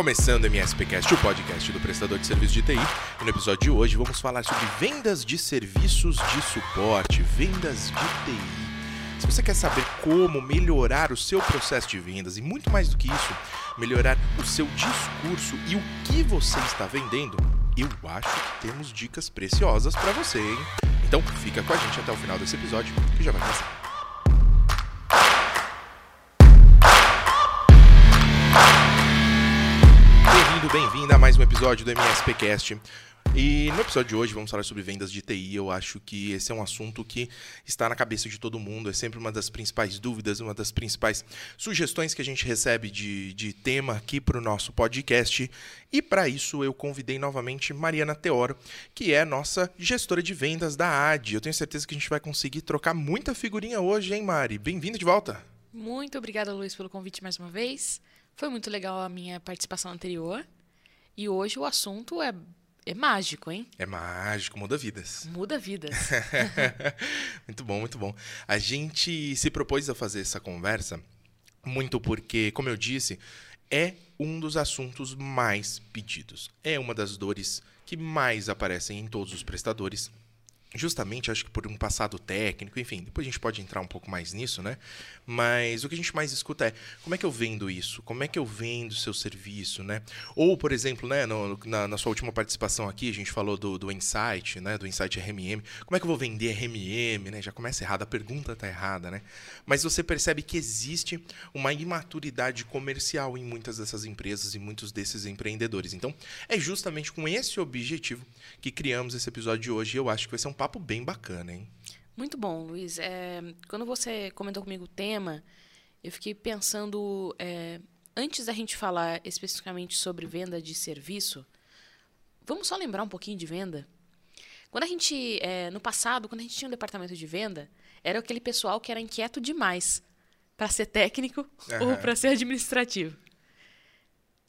começando o MSPcast, o podcast do prestador de serviço de TI. E no episódio de hoje vamos falar sobre vendas de serviços de suporte, vendas de TI. Se você quer saber como melhorar o seu processo de vendas e muito mais do que isso, melhorar o seu discurso e o que você está vendendo, eu acho que temos dicas preciosas para você, hein? Então fica com a gente até o final desse episódio que já vai começar. Bem-vindo, bem-vinda a mais um episódio do MSPcast. E no episódio de hoje vamos falar sobre vendas de TI. Eu acho que esse é um assunto que está na cabeça de todo mundo. É sempre uma das principais dúvidas, uma das principais sugestões que a gente recebe de, de tema aqui para o nosso podcast. E para isso eu convidei novamente Mariana Teoro, que é nossa gestora de vendas da AD. Eu tenho certeza que a gente vai conseguir trocar muita figurinha hoje, hein, Mari? Bem-vinda de volta. Muito obrigada, Luiz, pelo convite mais uma vez. Foi muito legal a minha participação anterior. E hoje o assunto é, é mágico, hein? É mágico, muda vidas. Muda vidas. muito bom, muito bom. A gente se propôs a fazer essa conversa muito porque, como eu disse, é um dos assuntos mais pedidos. É uma das dores que mais aparecem em todos os prestadores justamente acho que por um passado técnico, enfim, depois a gente pode entrar um pouco mais nisso, né? Mas o que a gente mais escuta é como é que eu vendo isso? Como é que eu vendo seu serviço, né? Ou, por exemplo, né, no, na, na, sua última participação aqui, a gente falou do, do Insight, né? Do Insight RMM. Como é que eu vou vender RMM, né? Já começa errado, a pergunta tá errada, né? Mas você percebe que existe uma imaturidade comercial em muitas dessas empresas e muitos desses empreendedores. Então, é justamente com esse objetivo que criamos esse episódio de hoje e eu acho que vai ser um papo bem bacana, hein? Muito bom, Luiz. É, quando você comentou comigo o tema, eu fiquei pensando, é, antes da gente falar especificamente sobre venda de serviço, vamos só lembrar um pouquinho de venda? Quando a gente, é, no passado, quando a gente tinha um departamento de venda, era aquele pessoal que era inquieto demais para ser técnico uhum. ou para ser administrativo.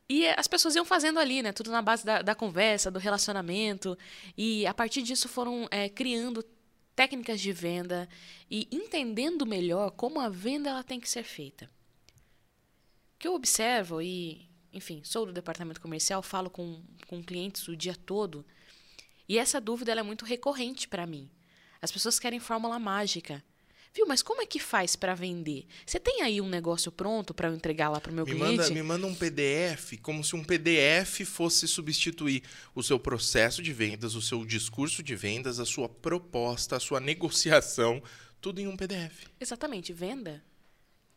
E as pessoas iam fazendo ali, né? Tudo na base da, da conversa, do relacionamento. E a partir disso foram é, criando técnicas de venda e entendendo melhor como a venda ela tem que ser feita. O que eu observo, e, enfim, sou do departamento comercial, falo com, com clientes o dia todo, e essa dúvida é muito recorrente para mim. As pessoas querem fórmula mágica. Viu, mas como é que faz para vender? Você tem aí um negócio pronto para eu entregar lá para o meu me cliente? Manda, me manda um PDF, como se um PDF fosse substituir o seu processo de vendas, o seu discurso de vendas, a sua proposta, a sua negociação, tudo em um PDF. Exatamente. Venda,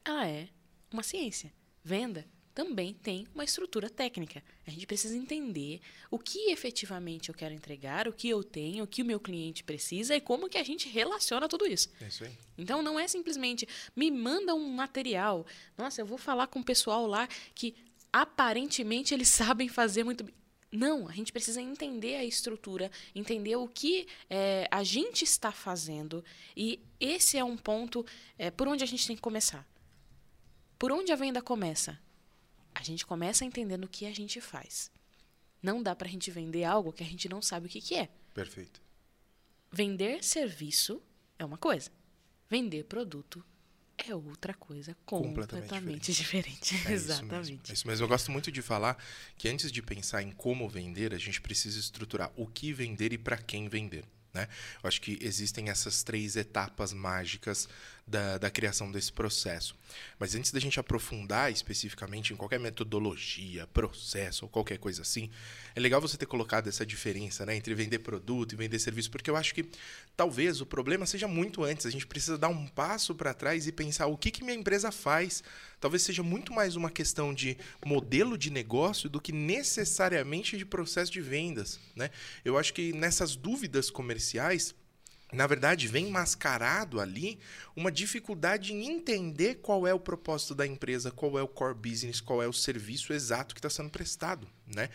ela é uma ciência. Venda também tem uma estrutura técnica. A gente precisa entender o que efetivamente eu quero entregar, o que eu tenho, o que o meu cliente precisa e como que a gente relaciona tudo isso. É isso aí. Então não é simplesmente me manda um material. Nossa, eu vou falar com o pessoal lá que aparentemente eles sabem fazer muito bem. Não, a gente precisa entender a estrutura, entender o que é, a gente está fazendo e esse é um ponto é, por onde a gente tem que começar. Por onde a venda começa? A gente começa entendendo o que a gente faz. Não dá para a gente vender algo que a gente não sabe o que, que é. Perfeito. Vender serviço é uma coisa. Vender produto é outra coisa completamente, completamente diferente. diferente. É Exatamente. Isso, é isso mesmo. Eu gosto muito de falar que antes de pensar em como vender, a gente precisa estruturar o que vender e para quem vender. Né? Eu acho que existem essas três etapas mágicas da, da criação desse processo. Mas antes da gente aprofundar especificamente em qualquer metodologia, processo ou qualquer coisa assim, é legal você ter colocado essa diferença né, entre vender produto e vender serviço, porque eu acho que talvez o problema seja muito antes. A gente precisa dar um passo para trás e pensar o que, que minha empresa faz. Talvez seja muito mais uma questão de modelo de negócio do que necessariamente de processo de vendas. Né? Eu acho que nessas dúvidas comerciais na verdade, vem mascarado ali uma dificuldade em entender qual é o propósito da empresa, qual é o core business, qual é o serviço exato que está sendo prestado. Né?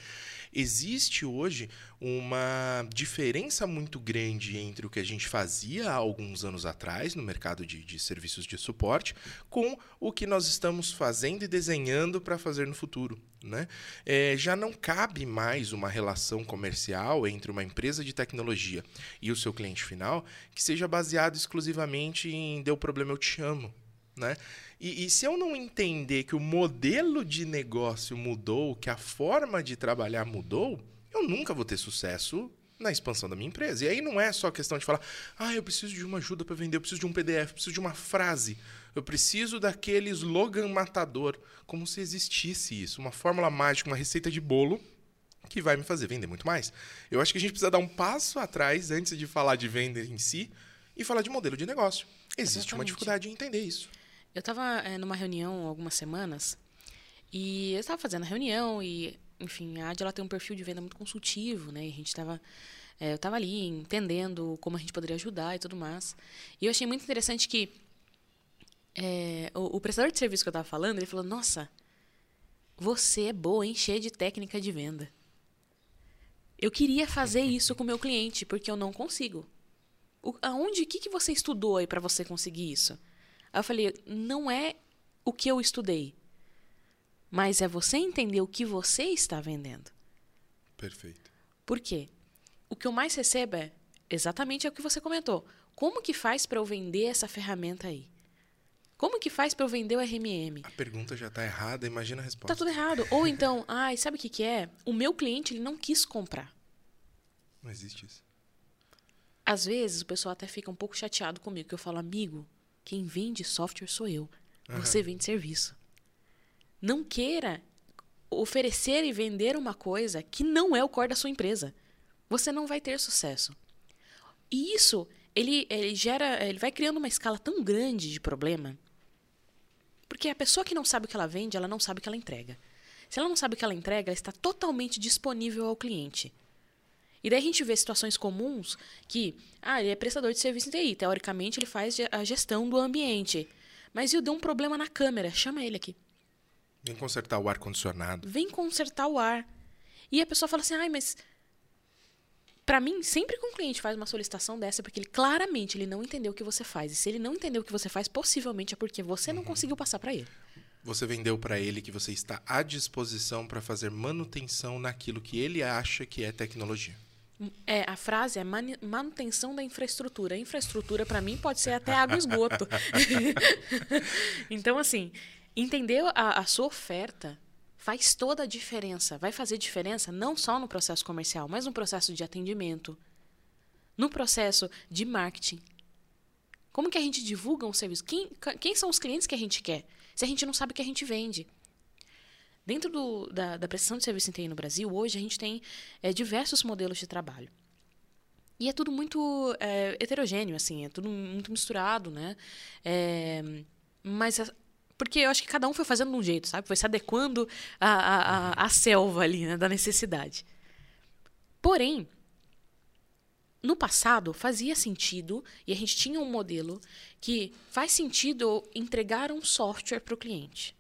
Existe hoje uma diferença muito grande entre o que a gente fazia há alguns anos atrás no mercado de, de serviços de suporte com o que nós estamos fazendo e desenhando para fazer no futuro. Né? É, já não cabe mais uma relação comercial entre uma empresa de tecnologia e o seu cliente final que seja baseado exclusivamente em deu problema, eu te chamo. né? E, e, se eu não entender que o modelo de negócio mudou, que a forma de trabalhar mudou, eu nunca vou ter sucesso na expansão da minha empresa. E aí não é só questão de falar, ah, eu preciso de uma ajuda para vender, eu preciso de um PDF, eu preciso de uma frase, eu preciso daquele slogan matador, como se existisse isso, uma fórmula mágica, uma receita de bolo que vai me fazer vender muito mais. Eu acho que a gente precisa dar um passo atrás antes de falar de venda em si e falar de modelo de negócio. Existe Exatamente. uma dificuldade em entender isso. Eu estava é, numa reunião algumas semanas e eu estava fazendo a reunião e, enfim, a Adi ela tem um perfil de venda muito consultivo, né? E a gente estava é, eu estava ali entendendo como a gente poderia ajudar e tudo mais. E eu achei muito interessante que é, o, o, prestador de serviço que eu estava falando, ele falou: Nossa, você é boa, hein? Cheia de técnica de venda. Eu queria fazer isso com o meu cliente, porque eu não consigo. O, aonde, o que, que você estudou aí para você conseguir isso? Aí eu falei, não é o que eu estudei, mas é você entender o que você está vendendo. Perfeito. Por quê? O que eu mais recebo é exatamente o que você comentou. Como que faz para eu vender essa ferramenta aí? Como que faz para eu vender o RMM? A pergunta já está errada, imagina a resposta. Tá tudo errado. Ou então, ai, sabe o que, que é? O meu cliente ele não quis comprar. Não existe isso. Às vezes o pessoal até fica um pouco chateado comigo, que eu falo, amigo, quem vende software sou eu. Você uhum. vende serviço. Não queira oferecer e vender uma coisa que não é o core da sua empresa. Você não vai ter sucesso. E isso, ele, ele gera, ele vai criando uma escala tão grande de problema. Porque a pessoa que não sabe o que ela vende, ela não sabe o que ela entrega. Se ela não sabe o que ela entrega, ela está totalmente disponível ao cliente. E daí a gente vê situações comuns que, ah, ele é prestador de serviço em TI, teoricamente ele faz a gestão do ambiente. Mas eu deu um problema na câmera, chama ele aqui. Vem consertar o ar-condicionado. Vem consertar o ar. E a pessoa fala assim, ai, mas para mim, sempre que um cliente faz uma solicitação dessa, é porque ele claramente ele não entendeu o que você faz. E se ele não entendeu o que você faz, possivelmente é porque você não uhum. conseguiu passar para ele. Você vendeu para ele que você está à disposição para fazer manutenção naquilo que ele acha que é tecnologia. É, a frase é manutenção da infraestrutura. A infraestrutura, para mim, pode ser até água e esgoto. então, assim, entender a, a sua oferta faz toda a diferença. Vai fazer diferença não só no processo comercial, mas no processo de atendimento, no processo de marketing. Como que a gente divulga um serviço? Quem, quem são os clientes que a gente quer? Se a gente não sabe o que a gente vende. Dentro do, da, da, prestação de serviço em TI no Brasil, hoje a gente tem é, diversos modelos de trabalho. E é tudo muito é, heterogêneo, assim, é tudo muito misturado, né? É, mas porque eu acho que cada um foi fazendo de um jeito, sabe? Foi se adequando à, à selva ali, né? da necessidade. Porém, no passado fazia sentido e a gente tinha um modelo que faz sentido entregar um software para o cliente.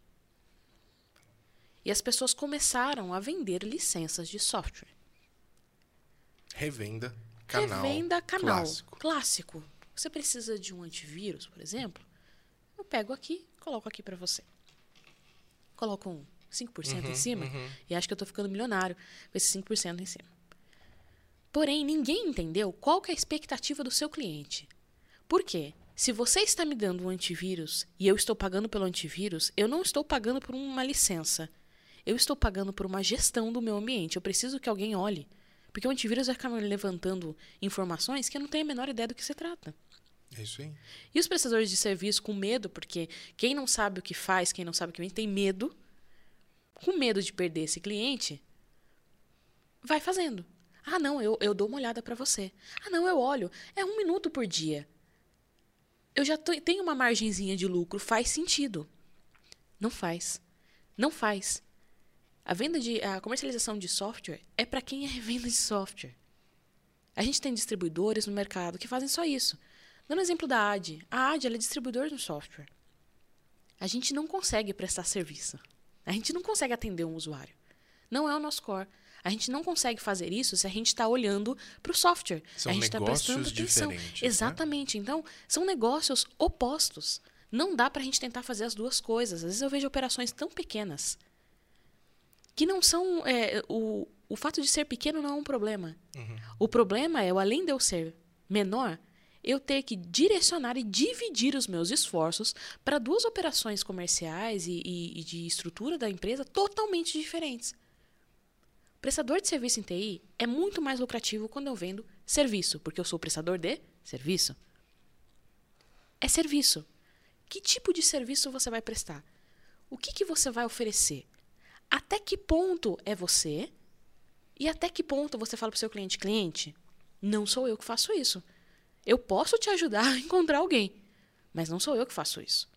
E as pessoas começaram a vender licenças de software. Revenda, canal. Revenda, canal. Clássico. clássico. Você precisa de um antivírus, por exemplo? Eu pego aqui, coloco aqui para você. Coloco um 5% uhum, em cima uhum. e acho que eu estou ficando milionário com esse 5% em cima. Porém, ninguém entendeu qual que é a expectativa do seu cliente. Por quê? Se você está me dando um antivírus e eu estou pagando pelo antivírus, eu não estou pagando por uma licença. Eu estou pagando por uma gestão do meu ambiente. Eu preciso que alguém olhe. Porque o antivírus vai ficar levantando informações que eu não tenho a menor ideia do que se trata. É isso aí. E os prestadores de serviço com medo, porque quem não sabe o que faz, quem não sabe o que vem, tem medo, com medo de perder esse cliente, vai fazendo. Ah, não, eu, eu dou uma olhada para você. Ah, não, eu olho. É um minuto por dia. Eu já tenho uma margenzinha de lucro. Faz sentido. Não faz. Não faz. A venda de a comercialização de software é para quem é venda de software. A gente tem distribuidores no mercado que fazem só isso. Dando exemplo da AD. A AD é distribuidor de software. A gente não consegue prestar serviço. A gente não consegue atender um usuário. Não é o nosso core. A gente não consegue fazer isso se a gente está olhando para o software. São a gente está prestando atenção. Né? Exatamente. Né? Então, são negócios opostos. Não dá para a gente tentar fazer as duas coisas. Às vezes eu vejo operações tão pequenas que não são. É, o, o fato de ser pequeno não é um problema. Uhum. O problema é, além de eu ser menor, eu ter que direcionar e dividir os meus esforços para duas operações comerciais e, e, e, de estrutura da empresa totalmente diferentes. Prestador de serviço em TI é muito mais lucrativo quando eu vendo serviço, porque eu sou prestador de serviço. É serviço. Que tipo de serviço você vai prestar? O que, que você vai oferecer? Até que ponto é você? E até que ponto você fala para o seu cliente: cliente, não sou eu que faço isso. Eu posso te ajudar a encontrar alguém, mas não sou eu que faço isso.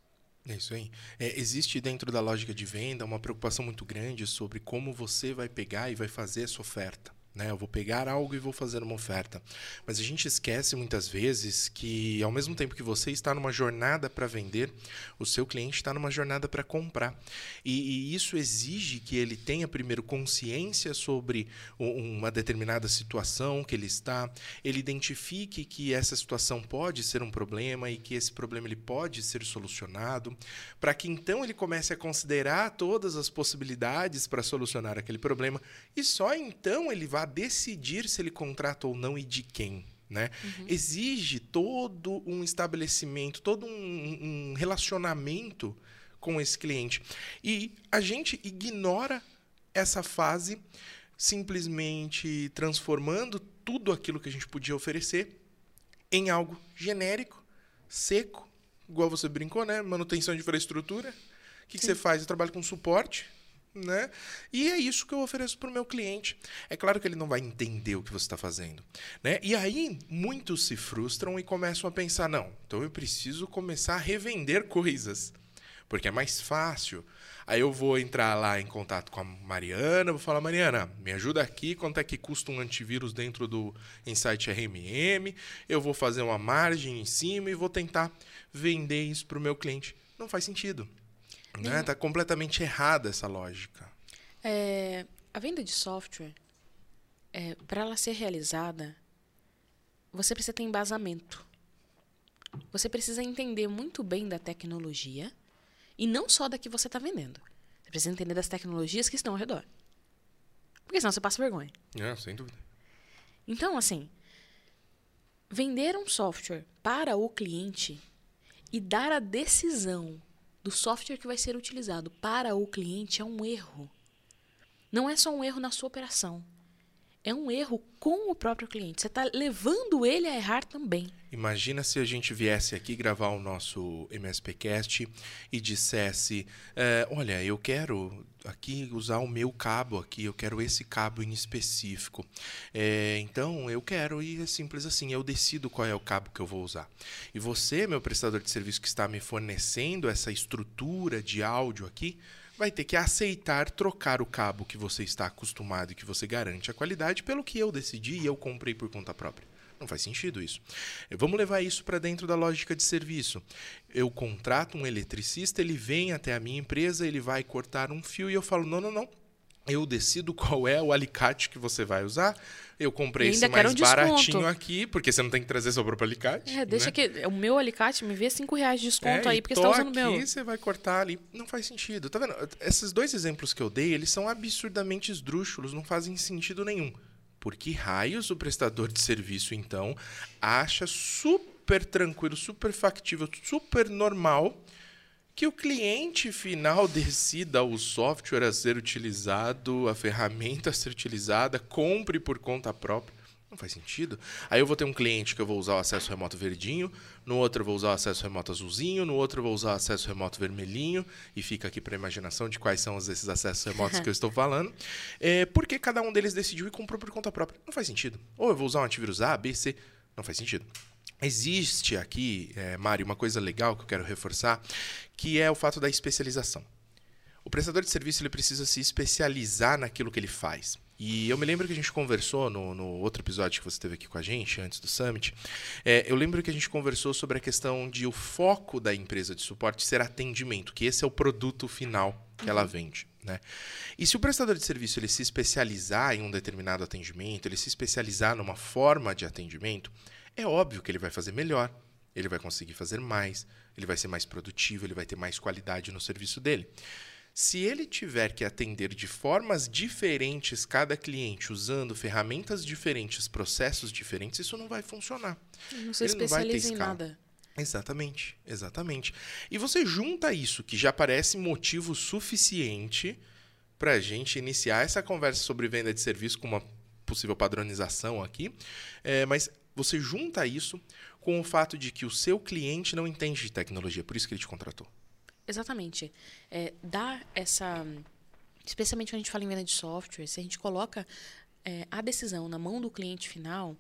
É isso aí. É, existe dentro da lógica de venda uma preocupação muito grande sobre como você vai pegar e vai fazer essa oferta. Né? Eu vou pegar algo e vou fazer uma oferta. Mas a gente esquece muitas vezes que, ao mesmo tempo que você está numa jornada para vender, o seu cliente está numa jornada para comprar. E, e, isso exige que ele tenha, primeiro, consciência sobre uma determinada situação que ele está, ele identifique que essa situação pode ser um problema e que esse problema ele pode ser solucionado, para que então ele comece a considerar todas as possibilidades para solucionar aquele problema e só então ele vai a decidir se ele contrata ou não e de quem. Né? Uhum. Exige todo um estabelecimento, todo um, um relacionamento com esse cliente. E a gente ignora essa fase simplesmente transformando tudo aquilo que a gente podia oferecer em algo genérico, seco, igual você brincou, né? Manutenção de infraestrutura. O que, que você faz? Eu trabalho com suporte né? E é isso que eu ofereço para o meu cliente. É claro que ele não vai entender o que você está fazendo. Né? E aí, muitos se frustram e começam a pensar: não, então eu preciso começar a revender coisas, porque é mais fácil. Aí eu vou entrar lá em contato com a Mariana, vou falar: Mariana, me ajuda aqui, quanto é que custa um antivírus dentro do Insight RMM? Eu vou fazer uma margem em cima e vou tentar vender isso para o meu cliente. Não faz sentido. Né? Tá completamente errada essa lógica. É, a venda de software, é, para ela ser realizada, você precisa ter embasamento. Você precisa entender muito bem da tecnologia e não só da que você está vendendo. Você precisa entender das tecnologias que estão ao redor. Porque senão você passa vergonha. É, sem dúvida. Então, assim, vender um software para o cliente e dar a decisão do software que vai ser utilizado para o cliente é um erro. Não é só um erro na sua operação. É um erro com o próprio cliente. Você está levando ele a errar também. Imagina se a gente viesse aqui gravar o nosso MSPcast e dissesse: é, Olha, eu quero aqui usar o meu cabo aqui, eu quero esse cabo em específico. É, então eu quero e é simples assim, eu decido qual é o cabo que eu vou usar. E você, meu prestador de serviço que está me fornecendo essa estrutura de áudio aqui, vai ter que aceitar trocar o cabo que você está acostumado e que você garante a qualidade pelo que eu decidi e eu comprei por conta própria. Não faz sentido isso. Vamos levar isso para dentro da lógica de serviço. Eu contrato um eletricista, ele vem até a minha empresa, ele vai cortar um fio e eu falo: não, não, não. Eu decido qual é o alicate que você vai usar. Eu comprei esse mais um baratinho aqui, porque você não tem que trazer seu próprio alicate. É, deixa né? que o meu alicate me vê 5 reais de desconto é, aí, porque você está usando o meu. você vai cortar ali. Não faz sentido. Tá vendo? Esses dois exemplos que eu dei, eles são absurdamente esdrúxulos, não fazem sentido nenhum. Por que raios o prestador de serviço, então, acha super tranquilo, super factível, super normal que o cliente final decida o software a ser utilizado, a ferramenta a ser utilizada, compre por conta própria. Não faz sentido. Aí eu vou ter um cliente que eu vou usar o acesso remoto verdinho, no outro eu vou usar o acesso remoto azulzinho, no outro eu vou usar o acesso remoto vermelhinho, e fica aqui para a imaginação de quais são esses acessos remotos que eu estou falando. É, porque cada um deles decidiu e comprou por conta própria. Não faz sentido. Ou eu vou usar um antivírus A, B, C. Não faz sentido. Existe aqui, é, Mário, uma coisa legal que eu quero reforçar, que é o fato da especialização. O prestador de serviço ele precisa se especializar naquilo que ele faz. E eu me lembro que a gente conversou no, no outro episódio que você teve aqui com a gente, antes do Summit. É, eu lembro que a gente conversou sobre a questão de o foco da empresa de suporte ser atendimento, que esse é o produto final que ela vende. Né? E se o prestador de serviço ele se especializar em um determinado atendimento, ele se especializar numa forma de atendimento, é óbvio que ele vai fazer melhor, ele vai conseguir fazer mais, ele vai ser mais produtivo, ele vai ter mais qualidade no serviço dele. Se ele tiver que atender de formas diferentes cada cliente, usando ferramentas diferentes, processos diferentes, isso não vai funcionar. Não se especializa em nada. Exatamente, exatamente. E você junta isso, que já parece motivo suficiente para a gente iniciar essa conversa sobre venda de serviço com uma possível padronização aqui, é, mas você junta isso com o fato de que o seu cliente não entende de tecnologia, por isso que ele te contratou. Exatamente. É, dá essa. Especialmente quando a gente fala em venda de software, se a gente coloca é, a decisão na mão do cliente final,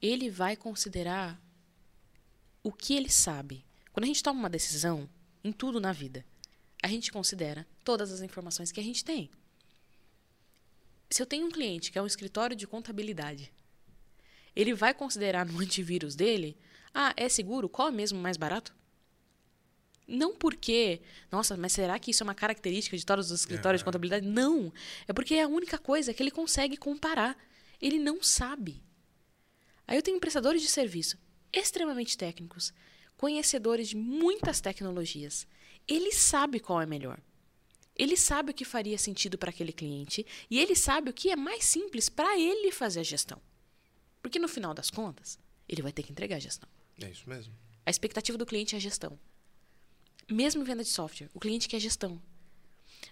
ele vai considerar o que ele sabe. Quando a gente toma uma decisão, em tudo na vida, a gente considera todas as informações que a gente tem. Se eu tenho um cliente que é um escritório de contabilidade, ele vai considerar no antivírus dele, ah, é seguro? Qual é mesmo mais barato? Não porque, nossa, mas será que isso é uma característica de todos os escritórios de contabilidade? Não. É porque é a única coisa que ele consegue comparar. Ele não sabe. Aí eu tenho prestadores de serviço extremamente técnicos, conhecedores de muitas tecnologias. Ele sabe qual é melhor. Ele sabe o que faria sentido para aquele cliente e ele sabe o que é mais simples para ele fazer a gestão. Porque no final das contas, ele vai ter que entregar a gestão. É isso mesmo. A expectativa do cliente é a gestão. Mesmo em venda de software, o cliente quer gestão.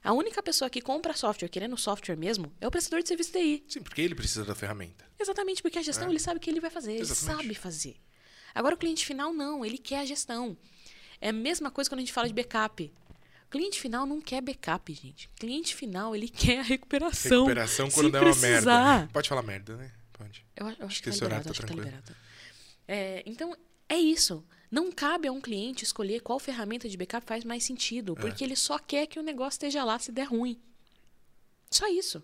A única pessoa que compra software querendo software mesmo é o prestador de serviço TI. Sim, porque ele precisa da ferramenta. Exatamente, porque a gestão é. ele sabe o que ele vai fazer, Exatamente. ele sabe fazer. Agora o cliente final não, ele quer a gestão. É a mesma coisa quando a gente fala de backup. O cliente final não quer backup, gente. O cliente final, ele quer a recuperação. Recuperação quando der uma merda. Pode falar merda, né? Pode. Eu, eu acho, acho, que, que esse horário tá tranquilo. Tá é, então, é isso. Não cabe a um cliente escolher qual ferramenta de backup faz mais sentido, é. porque ele só quer que o negócio esteja lá se der ruim. Só isso.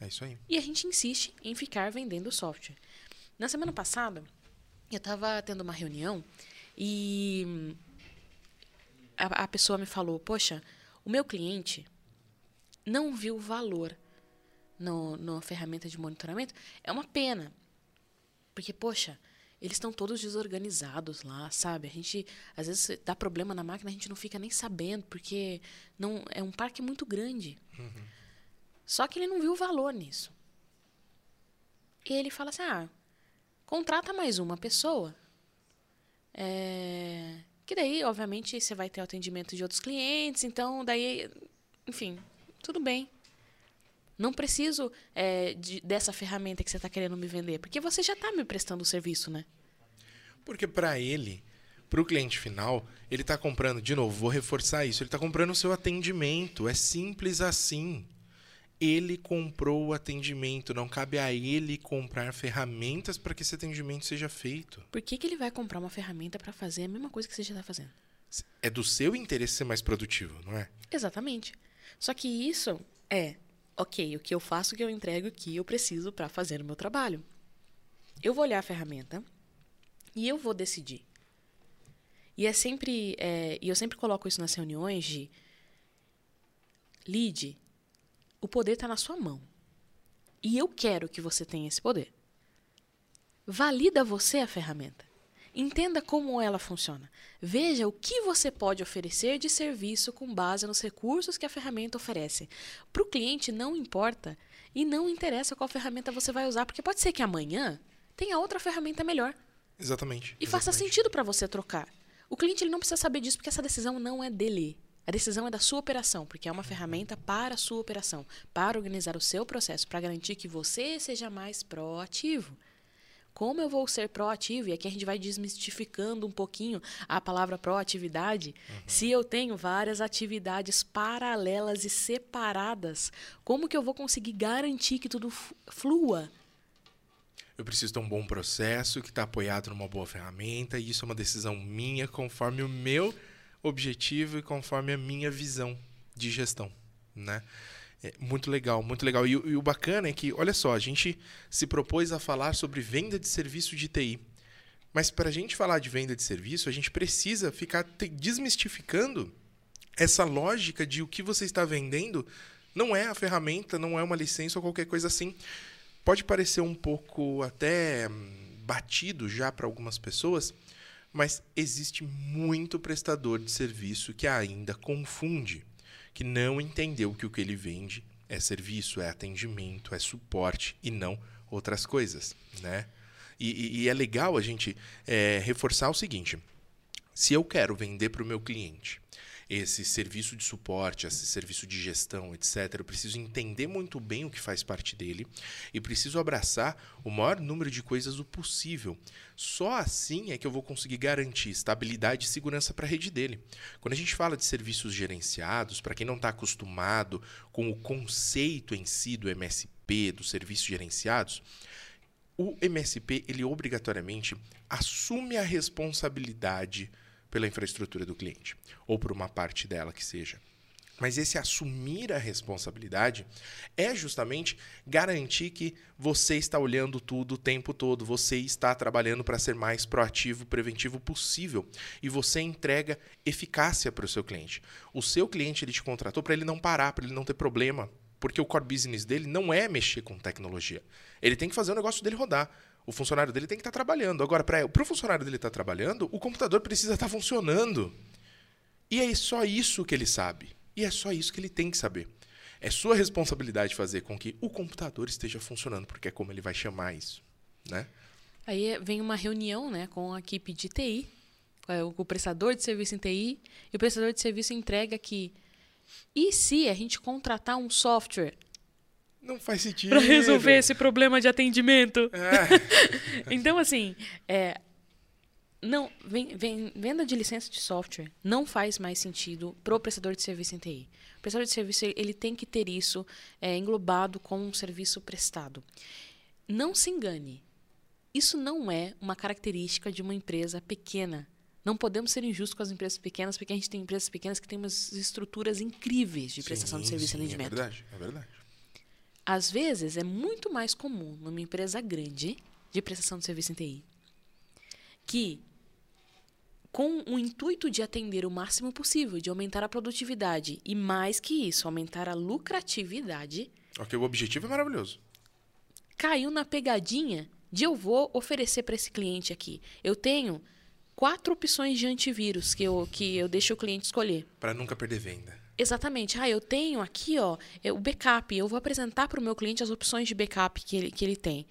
É isso aí. E a gente insiste em ficar vendendo software. Na semana passada, eu estava tendo uma reunião e a, a pessoa me falou: Poxa, o meu cliente não viu valor no, na ferramenta de monitoramento. É uma pena. Porque, poxa, eles estão todos desorganizados lá, sabe? A gente, às vezes, dá problema na máquina, a gente não fica nem sabendo, porque não é um parque muito grande. Uhum. Só que ele não viu valor nisso. E ele fala assim: ah, contrata mais uma pessoa. É, que daí, obviamente, você vai ter o atendimento de outros clientes, então daí, enfim, tudo bem. Não preciso é, de, dessa ferramenta que você está querendo me vender, porque você já está me prestando o serviço, né? Porque para ele, para o cliente final, ele está comprando, de novo, vou reforçar isso, ele está comprando o seu atendimento. É simples assim. Ele comprou o atendimento, não cabe a ele comprar ferramentas para que esse atendimento seja feito. Por que, que ele vai comprar uma ferramenta para fazer a mesma coisa que você já está fazendo? É do seu interesse ser mais produtivo, não é? Exatamente. Só que isso é ok, o que eu faço, o que eu entrego, o que eu preciso para fazer o meu trabalho. Eu vou olhar a ferramenta e eu vou decidir. E é sempre, é, e eu sempre coloco isso nas reuniões de lead, o poder está na sua mão. E eu quero que você tenha esse poder. Valida você a ferramenta. Entenda como ela funciona. Veja o que você pode oferecer de serviço com base nos recursos que a ferramenta oferece. Para o cliente não importa e não interessa qual ferramenta você vai usar, porque pode ser que amanhã tenha outra ferramenta melhor. Exatamente. E exatamente. faça sentido para você trocar. O cliente ele não precisa saber disso porque essa decisão não é dele. A decisão é da sua operação, porque é uma ferramenta para a sua operação, para organizar o seu processo, para garantir que você seja mais proativo. Como eu vou ser proativo? E aqui a gente vai desmistificando um pouquinho a palavra proatividade. Uhum. Se eu tenho várias atividades paralelas e separadas, como que eu vou conseguir garantir que tudo flua? Eu preciso ter um bom processo que está apoiado numa boa ferramenta, e isso é uma decisão minha, conforme o meu objetivo e conforme a minha visão de gestão. Né? É muito legal, muito legal. E, e, o bacana é que, olha só, a gente se propôs a falar sobre venda de serviço de TI. Mas para a gente falar de venda de serviço, a gente precisa ficar desmistificando essa lógica de o que você está vendendo não é a ferramenta, não é uma licença ou qualquer coisa assim. Pode parecer um pouco até hum, batido já para algumas pessoas, mas existe muito prestador de serviço que ainda confunde que não entendeu que o que ele vende é serviço, é atendimento, é suporte e não outras coisas, né? E, e, e é legal a gente é, reforçar o seguinte: se eu quero vender para o meu cliente esse serviço de suporte, esse serviço de gestão, etc., eu preciso entender muito bem o que faz parte dele e preciso abraçar o maior número de coisas o possível. Só assim é que eu vou conseguir garantir estabilidade e segurança para a rede dele. Quando a gente fala de serviços gerenciados, para quem não está acostumado com o conceito em si do MSP, dos serviços gerenciados, o MSP ele obrigatoriamente assume a responsabilidade pela infraestrutura do cliente, ou por uma parte dela que seja. Mas esse assumir a responsabilidade é justamente garantir que você está olhando tudo o tempo todo, você está trabalhando para ser mais proativo, preventivo possível e você entrega eficácia para o seu cliente. O seu cliente ele te contratou para ele não parar, para ele não ter problema, porque o core business dele não é mexer com tecnologia. Ele tem que fazer o negócio dele rodar. O funcionário dele tem que estar tá trabalhando. Agora, para o funcionário dele estar tá trabalhando, o computador precisa estar tá funcionando. E é só isso que ele sabe. E é só isso que ele tem que saber. É sua responsabilidade fazer com que o computador esteja funcionando, porque é como ele vai chamar isso, né? Aí vem uma reunião, né, com a equipe de TI, é, o prestador de serviço em TI, e o prestador de serviço entrega que e se a gente contratar um software não faz sentido. Para resolver esse problema de atendimento. É. então, assim, é, não, vem, vem, venda de licença de software não faz mais sentido para o prestador de serviço em TI. O prestador de serviço ele tem que ter isso é, englobado com um serviço prestado. Não se engane. Isso não é uma característica de uma empresa pequena. Não podemos ser injustos com as empresas pequenas, porque a gente tem empresas pequenas que têm umas estruturas incríveis de prestação sim, de serviço sim, e é atendimento. É verdade, é verdade. Às vezes, é muito mais comum numa empresa grande de prestação de serviço em TI que, com o intuito de atender o máximo possível, de aumentar a produtividade e, mais que isso, aumentar a lucratividade. Ok, o objetivo é maravilhoso. Caiu na pegadinha de eu vou oferecer para esse cliente aqui. Eu tenho quatro opções de antivírus que eu, que eu deixo o cliente escolher. Para nunca perder venda. Exatamente. Ah, eu tenho aqui ó, o backup. Eu vou apresentar para o meu cliente as opções de backup que ele, que ele tem.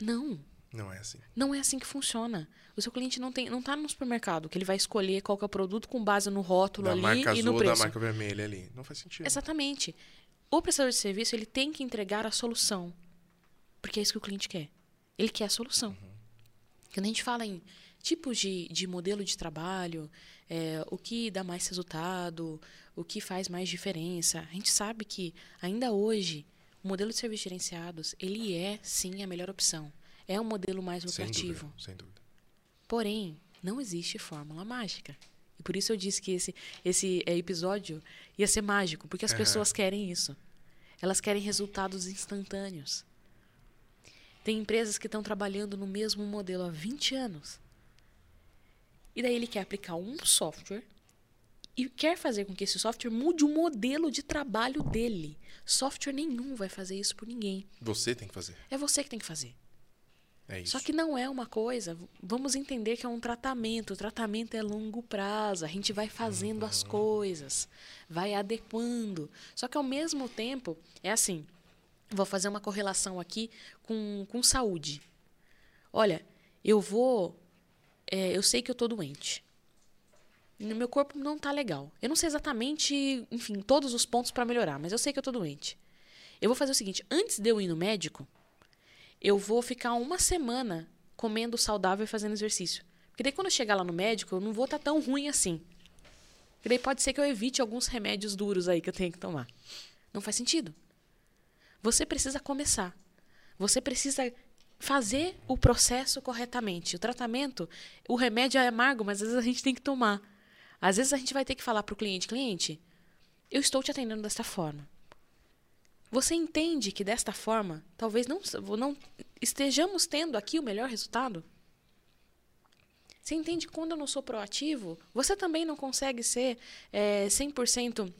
Não. Não é assim. Não é assim que funciona. O seu cliente não tem, não está no supermercado que ele vai escolher qual é o produto com base no rótulo da ali marca e azul no preço. da marca vermelha ali. Não faz sentido. Exatamente. O prestador de serviço ele tem que entregar a solução, porque é isso que o cliente quer. Ele quer a solução. Uhum. Quando a gente fala em tipos de, de modelo de trabalho, é, o que dá mais resultado, o que faz mais diferença. A gente sabe que ainda hoje o modelo de serviços gerenciados ele é sim a melhor opção. É o modelo mais lucrativo. Sem dúvida, sem dúvida. Porém, não existe fórmula mágica. E por isso eu disse que esse, esse é, episódio ia ser mágico, porque as uhum. pessoas querem isso. Elas querem resultados instantâneos. Tem empresas que estão trabalhando no mesmo modelo há 20 anos. E daí ele quer aplicar um software e quer fazer com que esse software mude o modelo de trabalho dele. Software nenhum vai fazer isso por ninguém. Você tem que fazer. É você que tem que fazer. É isso. Só que não é uma coisa. Vamos entender que é um tratamento. O tratamento é longo prazo. A gente vai fazendo uhum. as coisas, vai adequando. Só que ao mesmo tempo, é assim. Vou fazer uma correlação aqui com, com saúde. Olha, eu vou. É, eu sei que eu estou doente meu corpo não tá legal. Eu não sei exatamente, enfim, todos os pontos para melhorar, mas eu sei que eu tô doente. Eu vou fazer o seguinte, antes de eu ir no médico, eu vou ficar uma semana comendo saudável e fazendo exercício. Porque daí quando eu chegar lá no médico, eu não vou estar tá tão ruim assim. Porque daí pode ser que eu evite alguns remédios duros aí que eu tenho que tomar. Não faz sentido. Você precisa começar. Você precisa fazer o processo corretamente. O tratamento, o remédio é amargo, mas às vezes a gente tem que tomar. Às vezes a gente vai ter que falar para o cliente: cliente, eu estou te atendendo desta forma. Você entende que desta forma, talvez não, não estejamos tendo aqui o melhor resultado? Você entende que quando eu não sou proativo, você também não consegue ser é, 100%,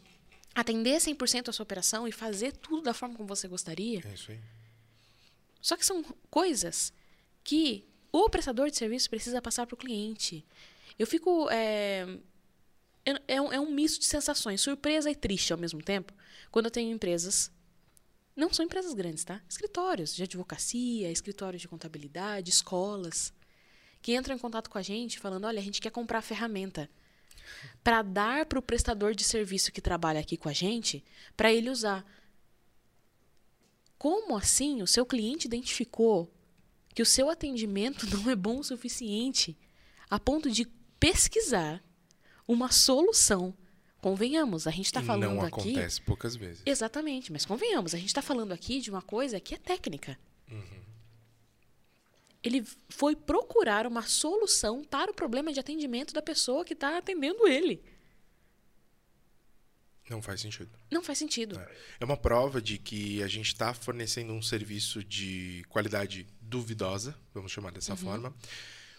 atender 100% a sua operação e fazer tudo da forma como você gostaria? É isso aí. Só que são coisas que o prestador de serviço precisa passar para o cliente. Eu fico é, é, é, um, é um misto de sensações, surpresa e triste ao mesmo tempo, quando eu tenho empresas. Não são empresas grandes, tá? Escritórios de advocacia, escritórios de contabilidade, escolas, que entram em contato com a gente falando: olha, a gente quer comprar a ferramenta para dar para o prestador de serviço que trabalha aqui com a gente, para ele usar. Como assim o seu cliente identificou que o seu atendimento não é bom o suficiente a ponto de pesquisar uma solução? Convenhamos, a gente está falando não aqui. Não acontece poucas vezes. Exatamente, mas convenhamos, a gente está falando aqui de uma coisa que é técnica. Uhum. Ele foi procurar uma solução para o problema de atendimento da pessoa que está atendendo ele. Não faz sentido. Não faz sentido. É, é uma prova de que a gente está fornecendo um serviço de qualidade duvidosa, vamos chamar dessa uhum. forma,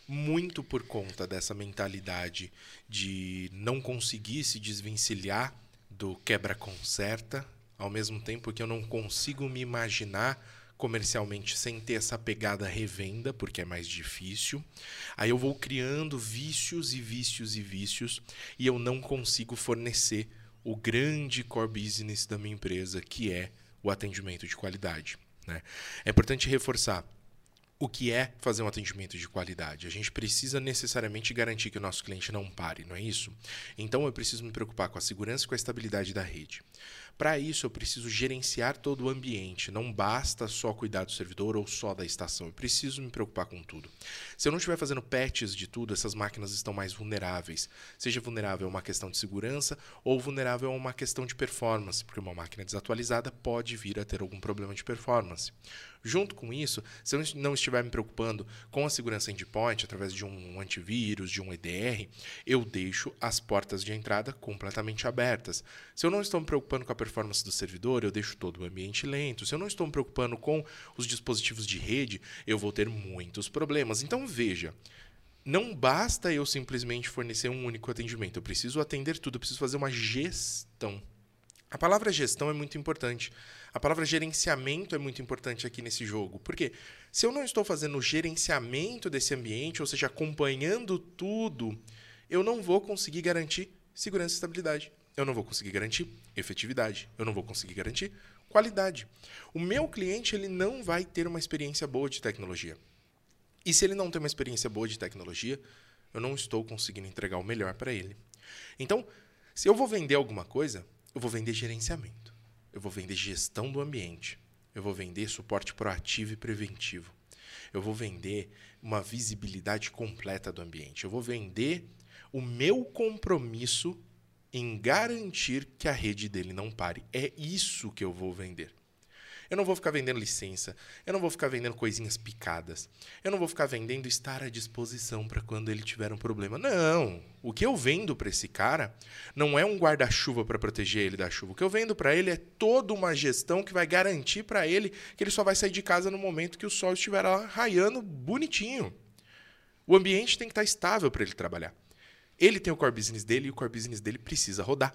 muito por conta dessa mentalidade de não conseguir se desvencilhar do quebra-conserta, ao mesmo tempo que eu não consigo me imaginar comercialmente sem ter essa pegada revenda, porque é mais difícil. Aí eu vou criando vícios e vícios e vícios e eu não consigo fornecer o grande core business da minha empresa, que é o atendimento de qualidade. Né? É importante reforçar o que é fazer um atendimento de qualidade. A gente precisa necessariamente garantir que o nosso cliente não pare, não é isso? Então eu preciso me preocupar com a segurança e com a estabilidade da rede. Para isso, eu preciso gerenciar todo o ambiente. Não basta só cuidar do servidor ou só da estação. Eu preciso me preocupar com tudo. Se eu não estiver fazendo patches de tudo, essas máquinas estão mais vulneráveis. Seja vulnerável a uma questão de segurança ou vulnerável a uma questão de performance, porque uma máquina desatualizada pode vir a ter algum problema de performance. Junto com isso, se eu não estiver me preocupando com a segurança endpoint através de um antivírus, de um EDR, eu deixo as portas de entrada completamente abertas. Se eu não estou me preocupando com a performance do servidor, eu deixo todo o ambiente lento. Se eu não estou me preocupando com os dispositivos de rede, eu vou ter muitos problemas. Então veja, não basta eu simplesmente fornecer um único atendimento. Eu preciso atender tudo, eu preciso fazer uma gestão. A palavra gestão é muito importante. A palavra gerenciamento é muito importante aqui nesse jogo. Porque se eu não estou fazendo o gerenciamento desse ambiente, ou seja, acompanhando tudo, eu não vou conseguir garantir segurança e estabilidade. Eu não vou conseguir garantir efetividade. Eu não vou conseguir garantir qualidade. O meu cliente ele não vai ter uma experiência boa de tecnologia. E se ele não tem uma experiência boa de tecnologia, eu não estou conseguindo entregar o melhor para ele. Então, se eu vou vender alguma coisa, eu vou vender gerenciamento eu vou vender gestão do ambiente, eu vou vender suporte proativo e preventivo, eu vou vender uma visibilidade completa do ambiente, eu vou vender o meu compromisso em garantir que a rede dele não pare. É isso que eu vou vender. Eu não vou ficar vendendo licença, eu não vou ficar vendendo coisinhas picadas, eu não vou ficar vendendo estar à disposição para quando ele tiver um problema. Não! O que eu vendo para esse cara não é um guarda-chuva para proteger ele da chuva. O que eu vendo para ele é toda uma gestão que vai garantir para ele que ele só vai sair de casa no momento que o sol estiver lá raiando bonitinho. O ambiente tem que estar estável para ele trabalhar. Ele tem o core business dele e o core business dele precisa rodar.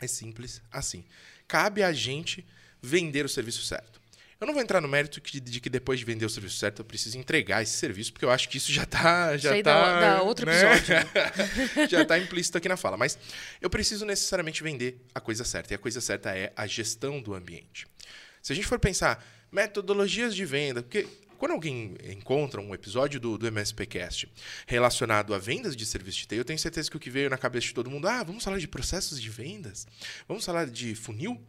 É simples assim. Cabe a gente vender o serviço certo. Eu não vou entrar no mérito de, que depois de vender o serviço certo eu preciso entregar esse serviço, porque eu acho que isso já está. Já isso tá, dá, dá outro né? episódio. Né? já está implícito aqui na fala. Mas eu preciso necessariamente vender a coisa certa. E a coisa certa é a gestão do ambiente. Se a gente for pensar metodologias de venda, porque quando alguém encontra um episódio do, do MSPcast relacionado a vendas de serviço de TI, eu tenho certeza que o que veio na cabeça de todo mundo, ah, vamos falar de processos de vendas? Vamos falar de funil?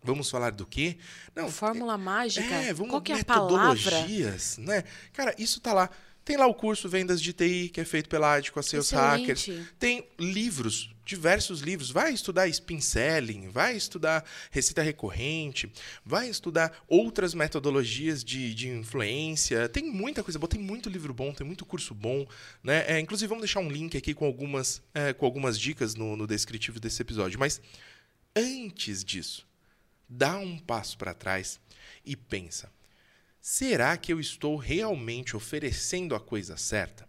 Vamos falar do quê? Não, Fórmula é, mágica. É, vamos Qual que é metodologias, né? Cara, isso tá lá. Tem lá o curso Vendas de TI, que é feito pela AD com a Sales Hackers. Tem livros, diversos livros. Vai estudar spin selling, vai estudar receita recorrente, vai estudar outras metodologias de, de influência. Tem muita coisa boa, tem muito livro bom, tem muito curso bom. Né? É, inclusive, vamos deixar um link aqui com algumas, é, com algumas dicas no, no descritivo desse episódio. Mas antes disso, dá um passo para trás e pensa: será que eu estou realmente oferecendo a coisa certa?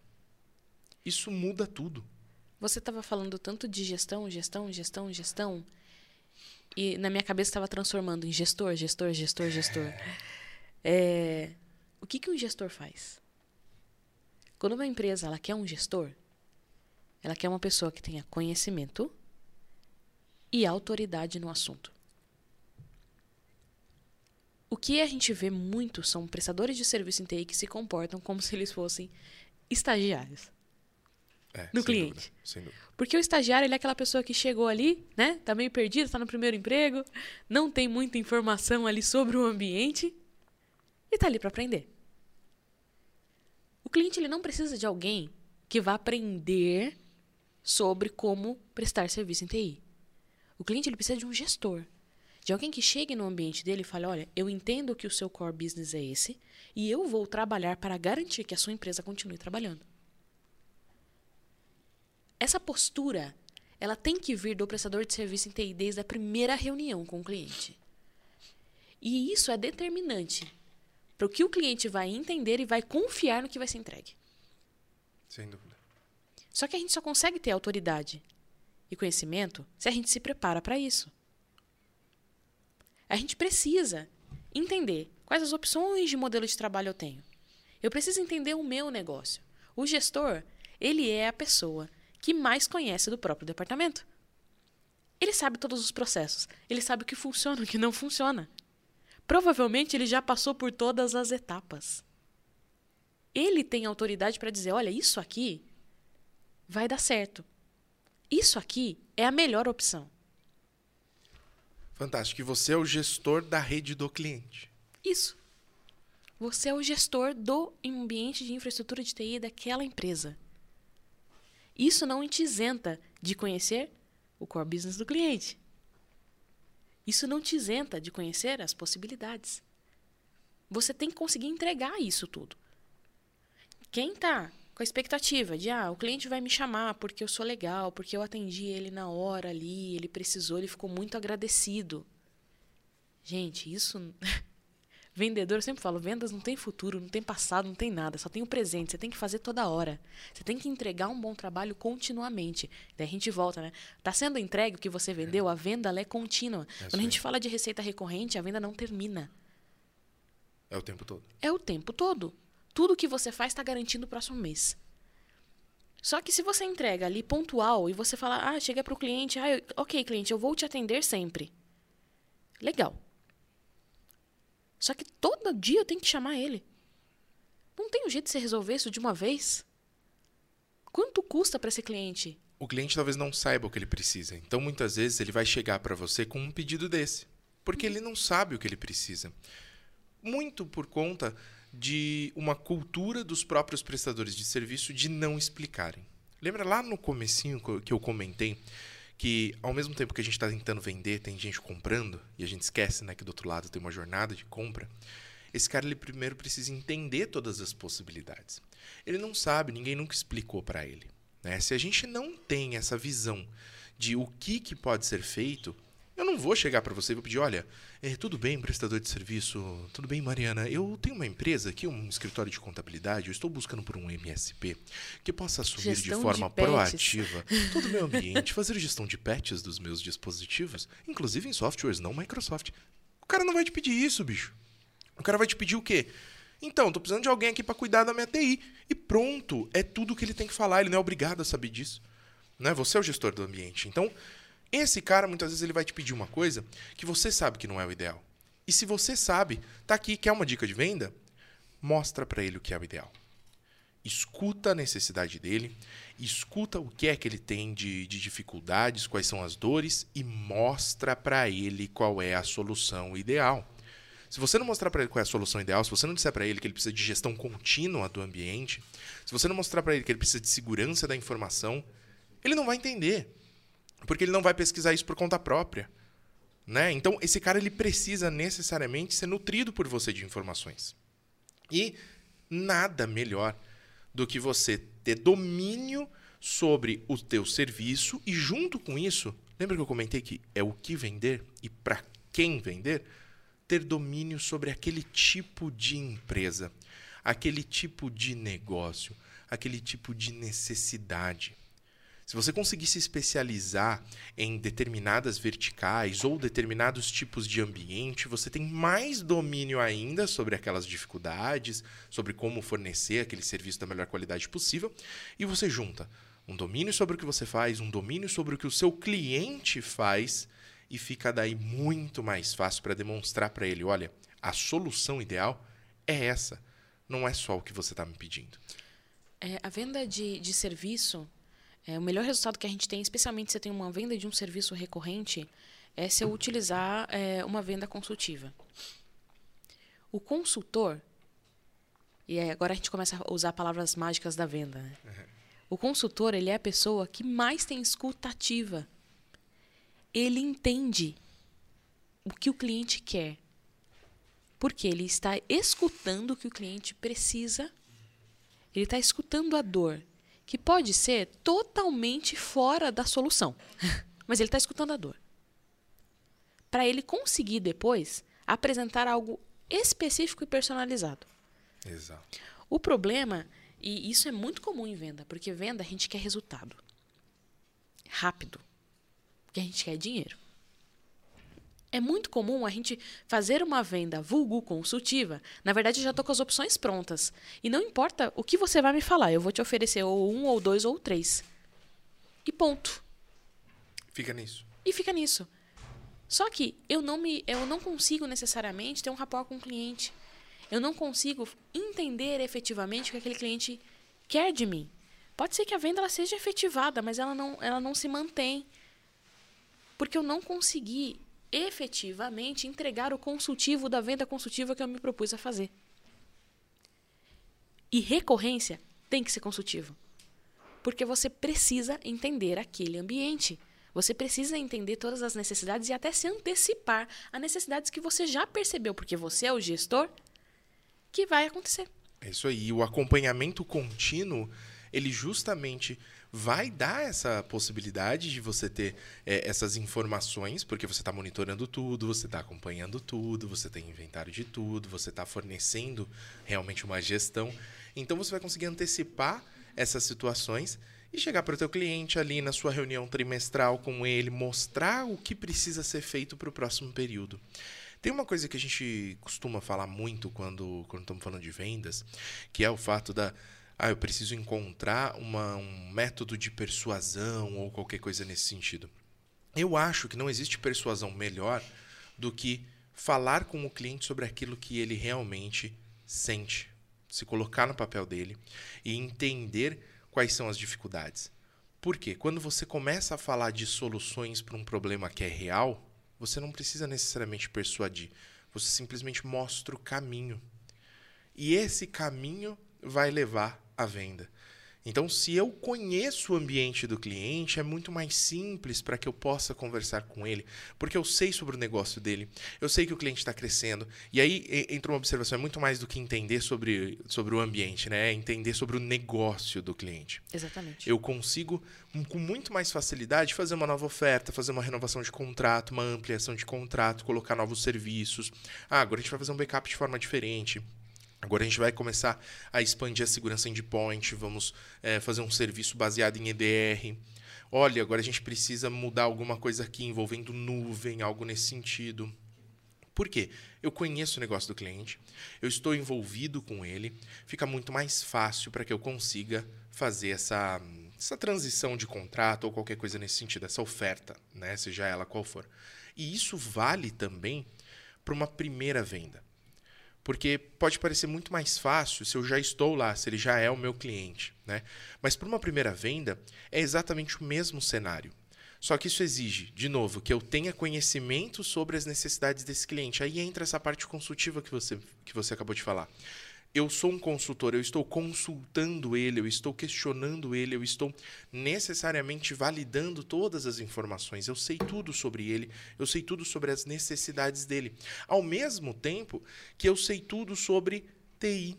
Isso muda tudo. Você estava falando tanto de gestão, gestão, gestão, gestão, e na minha cabeça estava transformando em gestor, gestor, gestor, gestor. É, o que, que um gestor faz? Quando uma empresa ela quer um gestor, ela quer uma pessoa que tenha conhecimento e autoridade no assunto. O que a gente vê muito são prestadores de serviço em TI que se comportam como se eles fossem estagiários É, cliente. dúvida, sem dúvida. Porque o estagiário ele é aquela pessoa que chegou ali, né? Tá meio perdido, tá no primeiro emprego, não tem muita informação ali sobre o ambiente e tá ali para aprender. O cliente ele não precisa de alguém que vá aprender sobre como prestar serviço em TI. O cliente ele precisa de um gestor, de alguém que chegue no ambiente dele e fale: "Olha, eu entendo que o seu core business é esse e eu vou trabalhar para garantir que a sua empresa continue trabalhando." Essa postura, ela tem que vir do prestador de serviço em TI desde a primeira reunião com o cliente. E isso é determinante para o que o cliente vai entender e vai confiar no que vai ser entregue. Sem dúvida. Só que a gente só consegue ter autoridade e conhecimento se a gente se prepara para isso. A gente precisa entender quais as opções de modelo de trabalho eu tenho. Eu preciso entender o meu negócio. O gestor, ele é a pessoa que mais conhece do próprio departamento. Ele sabe todos os processos, ele sabe o que funciona e o que não funciona. Provavelmente ele já passou por todas as etapas. Ele tem autoridade para dizer: olha, isso aqui vai dar certo. Isso aqui é a melhor opção. Fantástico. E você é o gestor da rede do cliente. Isso. Você é o gestor do ambiente de infraestrutura de TI daquela empresa. Isso não te isenta de conhecer o core business do cliente. Isso não te isenta de conhecer as possibilidades. Você tem que conseguir entregar isso tudo. Quem está com a expectativa de, ah, o cliente vai me chamar porque eu sou legal, porque eu atendi ele na hora ali, ele precisou, ele ficou muito agradecido. Gente, isso. Vendedor, eu sempre falo, vendas não tem futuro, não tem passado, não tem nada, só tem o presente. Você tem que fazer toda hora. Você tem que entregar um bom trabalho continuamente. Daí a gente volta, né? Tá sendo entregue o que você vendeu, a venda é contínua. É Quando a gente fala de receita recorrente, a venda não termina. É o tempo todo. É o tempo todo. Tudo que você faz está garantindo o próximo mês. Só que se você entrega ali pontual e você fala, ah, chega para o cliente, ah, eu- ok, cliente, eu vou te atender sempre. Legal. Só que todo dia eu tenho que chamar ele. Não tem um jeito de você resolver isso de uma vez? Quanto custa para esse cliente? O cliente talvez não saiba o que ele precisa. Então, muitas vezes, ele vai chegar para você com um pedido desse. Porque ele não sabe o que ele precisa. Muito por conta de uma cultura dos próprios prestadores de serviço de não explicarem. Lembra lá no comecinho co- que eu comentei que ao mesmo tempo que a gente está tentando vender, tem gente comprando, e a gente esquece né, que do outro lado tem uma jornada de compra. Esse cara ele primeiro precisa entender todas as possibilidades. Ele não sabe, ninguém nunca explicou para ele. Né? Se a gente não tem essa visão de o que, que pode ser feito, eu não vou chegar para você e vou pedir, olha, eh, tudo bem, prestador de serviço, tudo bem, Mariana, eu tenho uma empresa aqui, um escritório de contabilidade, eu estou buscando por um MSP que possa assumir Gestão de de forma patches. proativa todo o meu ambiente, fazer gestão de patches dos meus dispositivos, inclusive em softwares não Microsoft. O cara não vai te pedir isso, bicho. O cara vai te pedir o quê? Então, tô precisando de alguém aqui para cuidar da minha TI. E pronto, é tudo que ele tem que falar, ele não é obrigado a saber disso. Né? Você é o gestor do ambiente. Então, esse cara muitas vezes ele vai te pedir uma coisa que você sabe que não é o ideal. E se você sabe, tá aqui, quer uma dica de venda? Mostra para ele o que é o ideal. Escuta a necessidade dele, escuta o que é que ele tem de, de dificuldades, quais são as dores e mostra para ele qual é a solução ideal. Se você não mostrar para ele qual é a solução ideal, se você não disser para ele que ele precisa de gestão contínua do ambiente, se você não mostrar para ele que ele precisa de segurança da informação, ele não vai entender. Porque ele não vai pesquisar isso por conta própria. Né? Então, esse cara ele precisa necessariamente ser nutrido por você de informações. E nada melhor do que você ter domínio sobre o teu serviço e junto com isso, lembra que eu comentei que é o que vender e para quem vender? Ter domínio sobre aquele tipo de empresa, aquele tipo de negócio, aquele tipo de necessidade. Se você conseguir se especializar em determinadas verticais ou determinados tipos de ambiente, você tem mais domínio ainda sobre aquelas dificuldades, sobre como fornecer aquele serviço da melhor qualidade possível, e você junta Um domínio sobre o que você faz, um domínio sobre o que o seu cliente faz e fica daí muito mais fácil para demonstrar para ele, olha, a solução ideal é essa, não é só o que você está me pedindo. É, a venda de, de serviço, é, o melhor resultado que a gente tem, especialmente se você tem uma venda de um serviço recorrente, é se eu utilizar é, uma venda consultiva. O consultor, e agora a gente começa a usar palavras mágicas da venda. Né? Uhum. O consultor ele é a pessoa que mais tem escutativa. Ele entende o que o cliente quer. Porque ele está escutando o que o cliente precisa. Ele está escutando a dor, que pode ser totalmente fora da solução. Mas ele está escutando a dor. Para ele conseguir depois apresentar algo específico e personalizado. Exato. O problema, e isso é muito comum em venda, porque venda a gente quer resultado rápido, porque a gente quer dinheiro. É muito comum a gente fazer uma venda vulgo consultiva. Na verdade, eu já estou com as opções prontas. E não importa o que você vai me falar, eu vou te oferecer ou um, ou dois, ou três. E ponto. Fica nisso. E fica nisso. Só que eu não, me, eu não consigo necessariamente ter um rapport com o cliente. Eu não consigo entender efetivamente o que aquele cliente quer de mim. Pode ser que a venda ela seja efetivada, mas ela não, ela não se mantém. Porque eu não consegui efetivamente entregar o consultivo da venda consultiva que eu me propus a fazer. E recorrência tem que ser consultivo. Porque você precisa entender aquele ambiente. Você precisa entender todas as necessidades e até se antecipar a necessidades que você já percebeu, porque você é o gestor que vai acontecer. É isso aí. O acompanhamento contínuo, ele justamente vai dar essa possibilidade de você ter é, essas informações, porque você está monitorando tudo, você está acompanhando tudo, você tem inventário de tudo, você está fornecendo realmente uma gestão. Então você vai conseguir antecipar essas situações e chegar para o teu cliente ali na sua reunião trimestral com ele, mostrar o que precisa ser feito para o próximo período. Tem uma coisa que a gente costuma falar muito quando, quando estamos falando de vendas, que é o fato da ah, eu preciso encontrar uma, um método de persuasão ou qualquer coisa nesse sentido. Eu acho que não existe persuasão melhor do que falar com o cliente sobre aquilo que ele realmente sente, se colocar no papel dele e entender quais são as dificuldades. Porque quando você começa a falar de soluções para um problema que é real, você não precisa necessariamente persuadir. Você simplesmente mostra o caminho. E esse caminho vai levar à venda. Então, se eu conheço o ambiente do cliente, é muito mais simples para que eu possa conversar com ele, porque eu sei sobre o negócio dele, eu sei que o cliente está crescendo. E aí entra uma observação: é muito mais do que entender sobre, sobre o ambiente, né? É entender sobre o negócio do cliente. Exatamente. Eu consigo, com muito mais facilidade, fazer uma nova oferta, fazer uma renovação de contrato, uma ampliação de contrato, colocar novos serviços. Ah, agora a gente vai fazer um backup de forma diferente Agora a gente vai começar a expandir a segurança endpoint, vamos é, fazer um serviço baseado em EDR. Olha, agora a gente precisa mudar alguma coisa aqui envolvendo nuvem, algo nesse sentido. Por quê? Eu conheço o negócio do cliente, eu estou envolvido com ele, fica muito mais fácil para que eu consiga fazer essa, essa transição de contrato ou qualquer coisa nesse sentido, essa oferta, né? seja ela qual for. E isso vale também para uma primeira venda. Porque pode parecer muito mais fácil se eu já estou lá, se ele já é o meu cliente. Né? Mas para uma primeira venda, é exatamente o mesmo cenário. Só que isso exige, de novo, que eu tenha conhecimento sobre as necessidades desse cliente. Aí entra essa parte consultiva que você, que você acabou de falar eu sou um consultor, eu estou consultando ele, eu estou questionando ele, eu estou necessariamente validando todas as informações. Eu sei tudo sobre ele, eu sei tudo sobre as necessidades dele. Ao mesmo tempo que eu sei tudo sobre TI,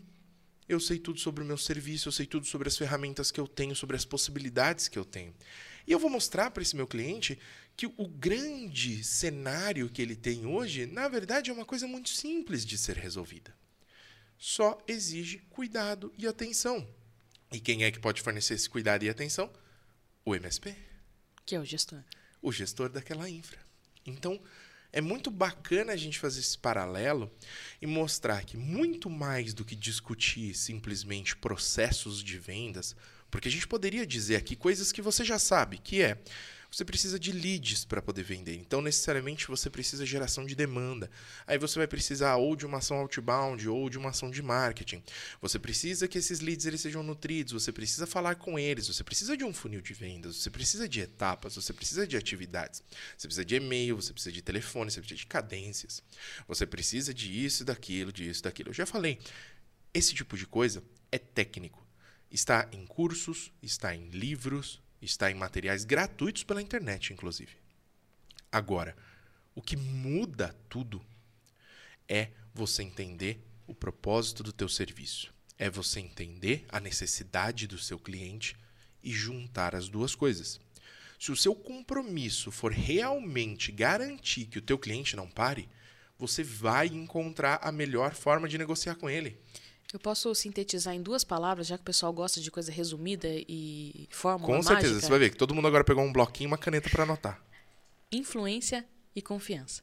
eu sei tudo sobre o meu serviço, eu sei tudo sobre as ferramentas que eu tenho, sobre as possibilidades que eu tenho. E eu vou mostrar para esse meu cliente que o grande cenário que ele tem hoje, na verdade, é uma coisa muito simples de ser resolvida só exige cuidado e atenção. E quem é que pode fornecer esse cuidado e atenção? O MSP. Que é o gestor. O gestor daquela infra. Então, é muito bacana a gente fazer esse paralelo e mostrar que muito mais do que discutir simplesmente processos de vendas, Porque a gente poderia dizer aqui coisas que você já sabe, que é você precisa de leads para poder vender. Então, necessariamente, você precisa de geração de demanda. Aí você vai precisar ou de uma ação outbound ou de uma ação de marketing. Você precisa que esses leads eles sejam nutridos, você precisa falar com eles, você precisa de um funil de vendas, você precisa de etapas, você precisa de atividades. Você precisa de e-mail, você precisa de telefone, você precisa de cadências. Você precisa de isso, daquilo, disso, daquilo. Eu já falei, esse tipo de coisa é técnico. Está em cursos, está em livros, Está em materiais gratuitos pela internet, inclusive. Agora, o que muda tudo é você entender o propósito do teu serviço. É você entender a necessidade do seu cliente e juntar as duas coisas. Se o seu compromisso for realmente garantir que o teu cliente não pare, você vai encontrar a melhor forma de negociar com ele. Eu posso sintetizar em duas palavras, já que o pessoal gosta de coisa resumida e fórmula Com certeza, mágica. você vai ver que todo mundo agora pegou um bloquinho e uma caneta para anotar. Influência e confiança.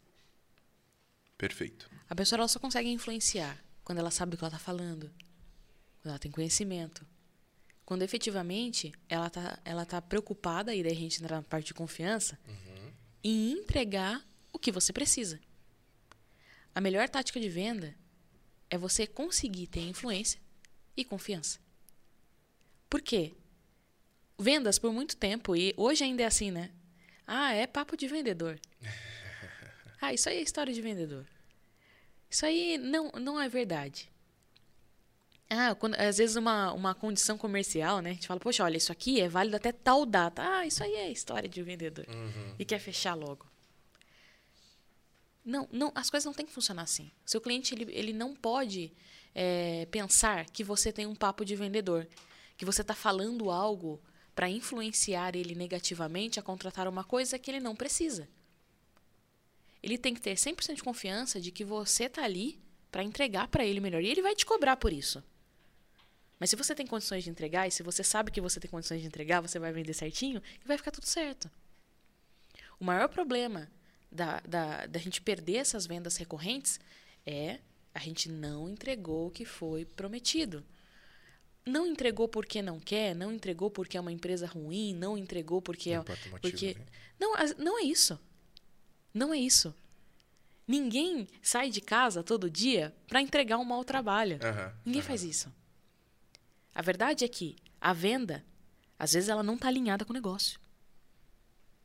Perfeito. A pessoa ela só consegue influenciar quando ela sabe o que ela está falando, quando ela tem conhecimento. Quando efetivamente ela está ela tá preocupada, e daí a gente entra na parte de confiança, uhum. em entregar o que você precisa. A melhor tática de venda é você conseguir ter influência e confiança. Por quê? Vendas por muito tempo, e hoje ainda é assim, né? Ah, é papo de vendedor. Ah, isso aí é história de vendedor. Isso aí não, não é verdade. Ah, quando, às vezes uma, uma condição comercial, né? A gente fala, poxa, olha, isso aqui é válido até tal data. Ah, isso aí é história de vendedor. Uhum. E quer fechar logo. Não, não, as coisas não têm que funcionar assim. Seu cliente ele, ele não pode é, pensar que você tem um papo de vendedor, que você está falando algo para influenciar ele negativamente a contratar uma coisa que ele não precisa. Ele tem que ter 100% de confiança de que você está ali para entregar para ele melhor. E ele vai te cobrar por isso. Mas se você tem condições de entregar, e se você sabe que você tem condições de entregar, você vai vender certinho e vai ficar tudo certo. O maior problema da, da, da gente perder essas vendas recorrentes é a gente não entregou o que foi prometido. Não entregou porque não quer, não entregou porque é uma empresa ruim, não entregou porque não é. Motivo, porque né? não, não é isso. Não é isso. Ninguém sai de casa todo dia para entregar um mau trabalho. Uhum, Ninguém uhum. faz isso. A verdade é que a venda, às vezes, ela não está alinhada com o negócio.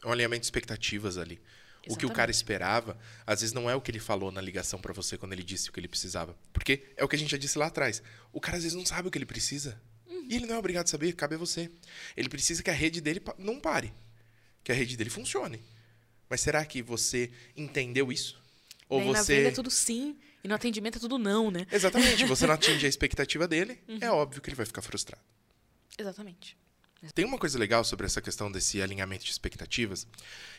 É um alinhamento de expectativas ali. Exatamente. O que o cara esperava, às vezes não é o que ele falou na ligação para você quando ele disse o que ele precisava. Porque é o que a gente já disse lá atrás. O cara às vezes não sabe o que ele precisa. Uhum. E ele não é obrigado a saber, cabe a você. Ele precisa que a rede dele não pare. Que a rede dele funcione. Mas será que você entendeu isso? Ou você... Na venda é tudo sim, e no atendimento é tudo não, né? Exatamente. Você não atinge a expectativa dele, uhum. é óbvio que ele vai ficar frustrado. Exatamente. Tem uma coisa legal sobre essa questão desse alinhamento de expectativas,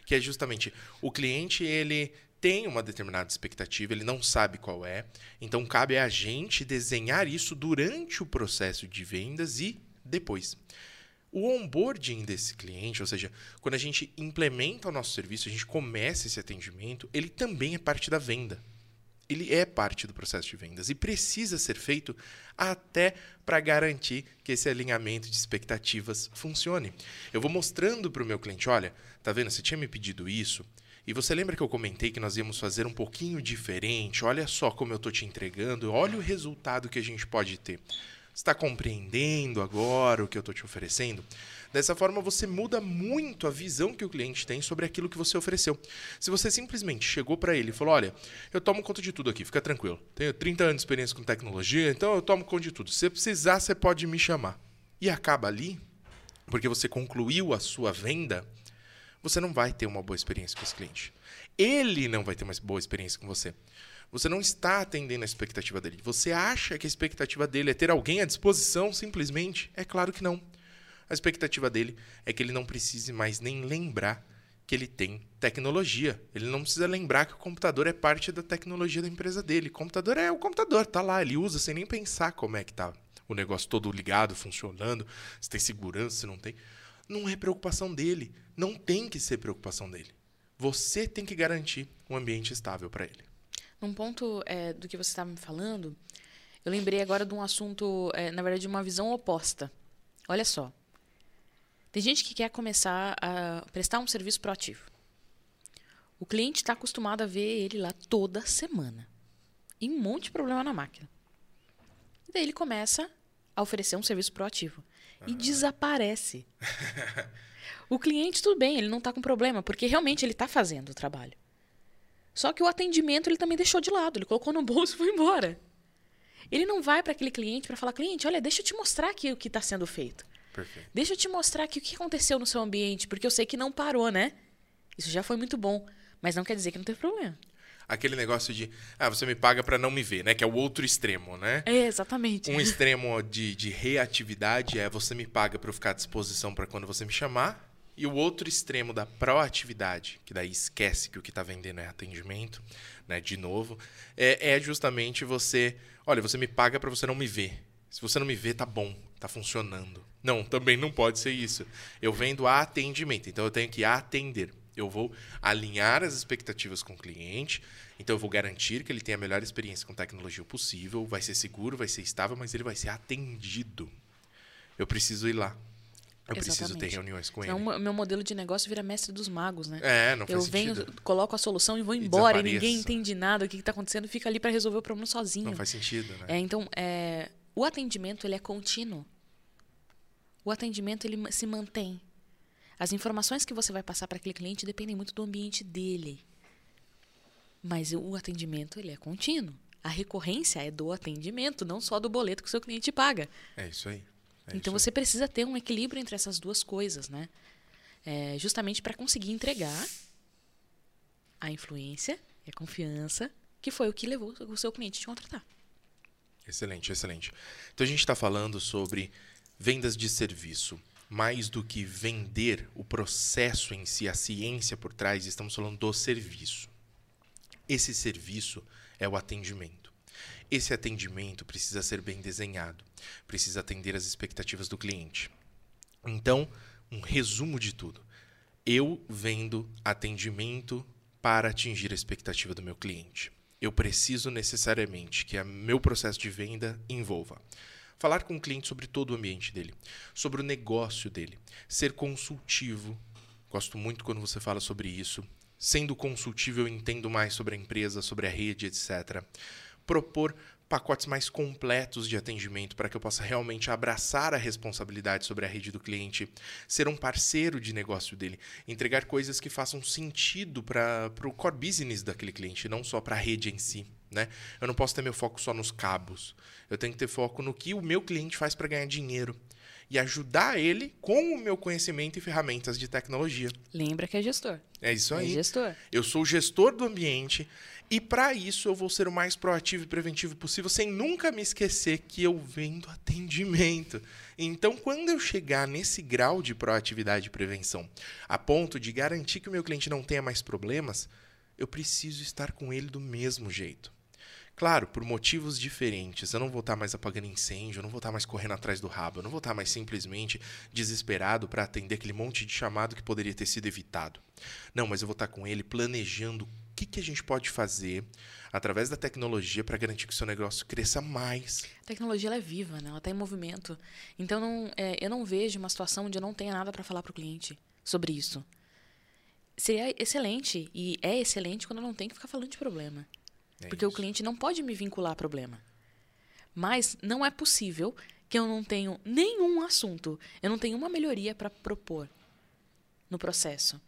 que é justamente o cliente ele tem uma determinada expectativa, ele não sabe qual é, então cabe a gente desenhar isso durante o processo de vendas e depois. O onboarding desse cliente, ou seja, quando a gente implementa o nosso serviço, a gente começa esse atendimento, ele também é parte da venda ele é parte do processo de vendas e precisa ser feito até para garantir que esse alinhamento de expectativas funcione. Eu vou mostrando para o meu cliente, olha, tá vendo? Você tinha me pedido isso e você lembra que eu comentei que nós íamos fazer um pouquinho diferente? Olha só como eu estou te entregando, olha o resultado que a gente pode ter. Está compreendendo agora o que eu estou te oferecendo? Dessa forma, você muda muito a visão que o cliente tem sobre aquilo que você ofereceu. Se você simplesmente chegou para ele e falou: Olha, eu tomo conta de tudo aqui, fica tranquilo. Tenho 30 anos de experiência com tecnologia, então eu tomo conta de tudo. Se precisar, você pode me chamar. E acaba ali, porque você concluiu a sua venda, você não vai ter uma boa experiência com esse cliente. Ele não vai ter uma boa experiência com você. Você não está atendendo a expectativa dele. Você acha que a expectativa dele é ter alguém à disposição simplesmente? É claro que não. A expectativa dele é que ele não precise mais nem lembrar que ele tem tecnologia. Ele não precisa lembrar que o computador é parte da tecnologia da empresa dele. O computador é o computador, tá lá, ele usa sem nem pensar como é que tá o negócio todo ligado, funcionando, se tem segurança, se não tem. Não é preocupação dele, não tem que ser preocupação dele. Você tem que garantir um ambiente estável para ele. Num ponto é, do que você estava me falando, eu lembrei agora de um assunto, é, na verdade, de uma visão oposta. Olha só, Tem gente que quer começar a prestar um serviço proativo. O cliente está acostumado a ver ele lá toda semana. E um monte de problema na máquina. E daí ele começa a oferecer um serviço proativo. E desaparece. o cliente, tudo bem, ele não está com problema, porque realmente ele está fazendo o trabalho. Só que o atendimento ele também deixou de lado, ele colocou no bolso e foi embora. Ele não vai para aquele cliente para falar, cliente, olha, deixa eu te mostrar aqui o que está sendo feito. Perfeito. Deixa eu te mostrar aqui o que aconteceu no seu ambiente, porque eu sei que não parou, né? Isso já foi muito bom, mas não quer dizer que não teve problema. Aquele negócio de, ah, você me paga para não me ver, né? Que é o outro extremo, né? É, exatamente. Um extremo de, de reatividade é você me paga para eu ficar à disposição para quando você me chamar. E o outro extremo da proatividade, que daí esquece que o que está vendendo é atendimento, né? De novo, é, é justamente você, olha, você me paga para você não me ver. Se você não me vê, tá bom, tá funcionando. Não, também não pode ser isso. Eu vendo atendimento, então eu tenho que atender. Eu vou alinhar as expectativas com o cliente, então eu vou garantir que ele tenha a melhor experiência com tecnologia possível, vai ser seguro, vai ser estável, mas ele vai ser atendido. Eu preciso ir lá. Eu preciso ter Exatamente. reuniões com Senão, ele. o meu modelo de negócio vira mestre dos magos, né? É, não faz eu venho, sentido. coloco a solução e vou embora e, ninguém desapareço. entende nada do que está acontecendo, fica ali para resolver o problema sozinho. Não faz sentido, né? É, então, é, o atendimento ele é contínuo. O atendimento ele se mantém. As informações que você vai passar para aquele cliente dependem muito do ambiente dele. Mas o atendimento ele é contínuo. A recorrência é do atendimento, não só do boleto que o seu cliente paga. É isso aí. É então isso você precisa ter um equilíbrio entre essas duas coisas, né? É, justamente para conseguir entregar a influência e a confiança que foi o que levou o seu cliente a te contratar. aí. Excelente, excelente. Então a gente está falando sobre vendas de serviço. Mais do que vender o processo em si, a ciência por trás, estamos falando do serviço. Esse serviço é o atendimento. Esse atendimento precisa ser bem desenhado, precisa atender às expectativas do cliente. Então, um resumo de tudo. Eu vendo atendimento para atingir a expectativa do meu cliente. Eu preciso necessariamente que o meu processo de venda envolva falar com o cliente sobre todo o ambiente dele, sobre o negócio dele, ser consultivo. Gosto muito quando você fala sobre isso. Sendo consultivo, eu entendo mais sobre a empresa, sobre a rede, etc. Propor pacotes mais completos de atendimento para que eu possa realmente abraçar a responsabilidade sobre a rede do cliente, ser um parceiro de negócio dele, entregar coisas que façam sentido para o core business daquele cliente, não só para a rede em si. Né? Eu não posso ter meu foco só nos cabos. Eu tenho que ter foco no que o meu cliente faz para ganhar dinheiro e ajudar ele com o meu conhecimento e ferramentas de tecnologia. Lembra que é gestor. É isso É aí. gestor. Eu sou o gestor do ambiente e para isso eu vou ser o mais proativo e preventivo possível, sem nunca me esquecer que eu vendo atendimento. Então, quando eu chegar nesse grau de proatividade e prevenção, a ponto de garantir que o meu cliente não tenha mais problemas, eu preciso estar com ele do mesmo jeito. Claro, por motivos diferentes. Eu não vou estar mais apagando incêndio, eu não vou estar mais correndo atrás do rabo, eu não vou estar mais simplesmente desesperado para atender aquele monte de chamado que poderia ter sido evitado. Não, mas eu vou estar com ele planejando o que, que a gente pode fazer através da tecnologia para garantir que o seu negócio cresça mais. A tecnologia é viva, né? ela está em movimento. Então, não, é, eu não vejo uma situação onde eu não tenha nada para falar para o cliente sobre isso. Seria excelente, e é excelente quando eu não tenho que ficar falando de problema. É porque o isso. cliente não pode me vincular a problema. Mas não é possível que eu não tenho nenhum assunto, eu não tenho uma melhoria para propor no processo.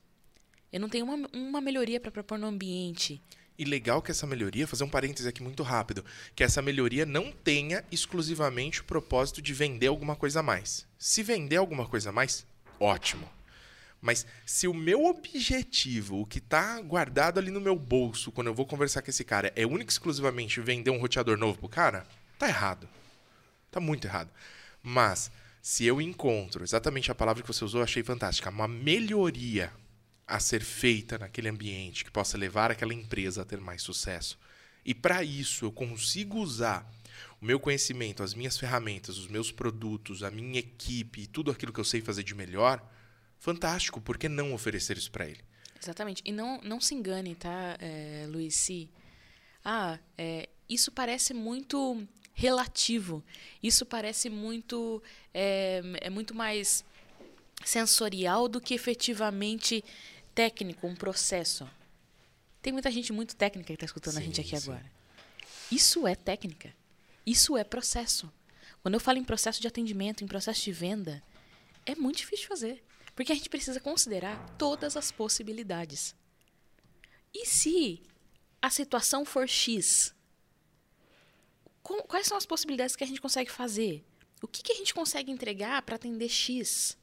Eu não tenho uma, uma melhoria para propor no ambiente. E legal que essa melhoria, fazer um parêntese aqui muito rápido, que essa melhoria não tenha exclusivamente o propósito de vender alguma coisa a mais. Se vender alguma coisa a mais, ótimo. Mas se o meu objetivo, o que está guardado ali no meu bolso quando eu vou conversar com esse cara, é único exclusivamente vender um roteador novo pro cara, tá errado. Tá muito errado. Mas se eu encontro exatamente a palavra que você usou, achei fantástica, uma melhoria a ser feita naquele ambiente que possa levar aquela empresa a ter mais sucesso. E para isso eu consigo usar o meu conhecimento, as minhas ferramentas, os meus produtos, a minha equipe e tudo aquilo que eu sei fazer de melhor, fantástico, por que não oferecer isso para ele? Exatamente. E não, não se engane, tá, é, Luiz? Se, ah, é, isso parece muito relativo. Isso parece muito. É, é muito mais sensorial do que efetivamente técnico, um processo. Tem muita gente muito técnica que está escutando sim, a gente aqui sim. agora. Isso é técnica. Isso é processo. Quando eu falo em processo de atendimento, em processo de venda, é muito difícil de fazer. Porque a gente precisa considerar todas as possibilidades. E se a situação for X? Quais são as possibilidades que a gente consegue fazer? O que, que a gente consegue entregar para atender X?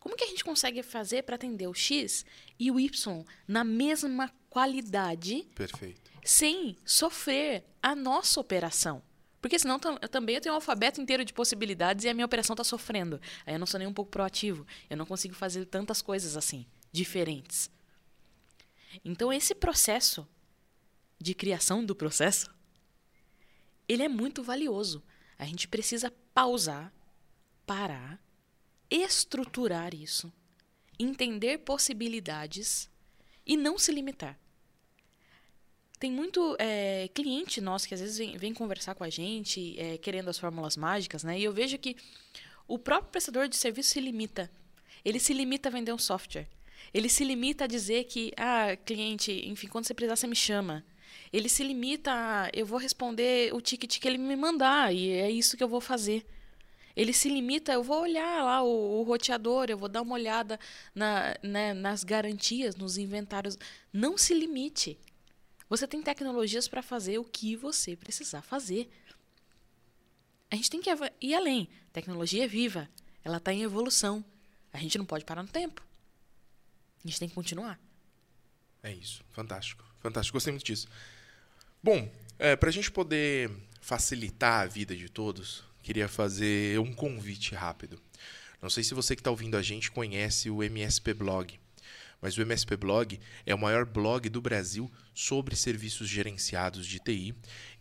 Como que a gente consegue fazer para atender o X e o Y na mesma qualidade? Perfeito. Sem sofrer a nossa operação. Porque senão eu também eu tenho um alfabeto inteiro de possibilidades e a minha operação está sofrendo. Aí eu não sou nem um pouco proativo. Eu não consigo fazer tantas coisas assim, diferentes. Então esse processo de criação do processo, ele é muito valioso. A gente precisa pausar, parar, estruturar isso, entender possibilidades e não se limitar. Tem muito é, cliente nosso que às vezes vem, vem conversar com a gente, é, querendo as fórmulas mágicas, né? E eu vejo que o próprio prestador de serviço se limita. Ele se limita a vender um software. Ele se limita a dizer que, ah, cliente, enfim, quando você precisar, você me chama. Ele se limita a, eu vou responder o ticket que ele me mandar e é isso que eu vou fazer. Ele se limita, eu vou olhar lá o, o roteador, eu vou dar uma olhada na, né, nas garantias, nos inventários. Não se limite. Você tem tecnologias para fazer o que você precisar fazer. A gente tem que ir além. Tecnologia é viva, ela está em evolução. A gente não pode parar no tempo. A gente tem que continuar. É isso. Fantástico. Fantástico. Gostei muito disso. Bom, é, para a gente poder facilitar a vida de todos, queria fazer um convite rápido. Não sei se você que está ouvindo a gente conhece o MSP Blog, mas o MSP Blog é o maior blog do Brasil sobre serviços gerenciados de TI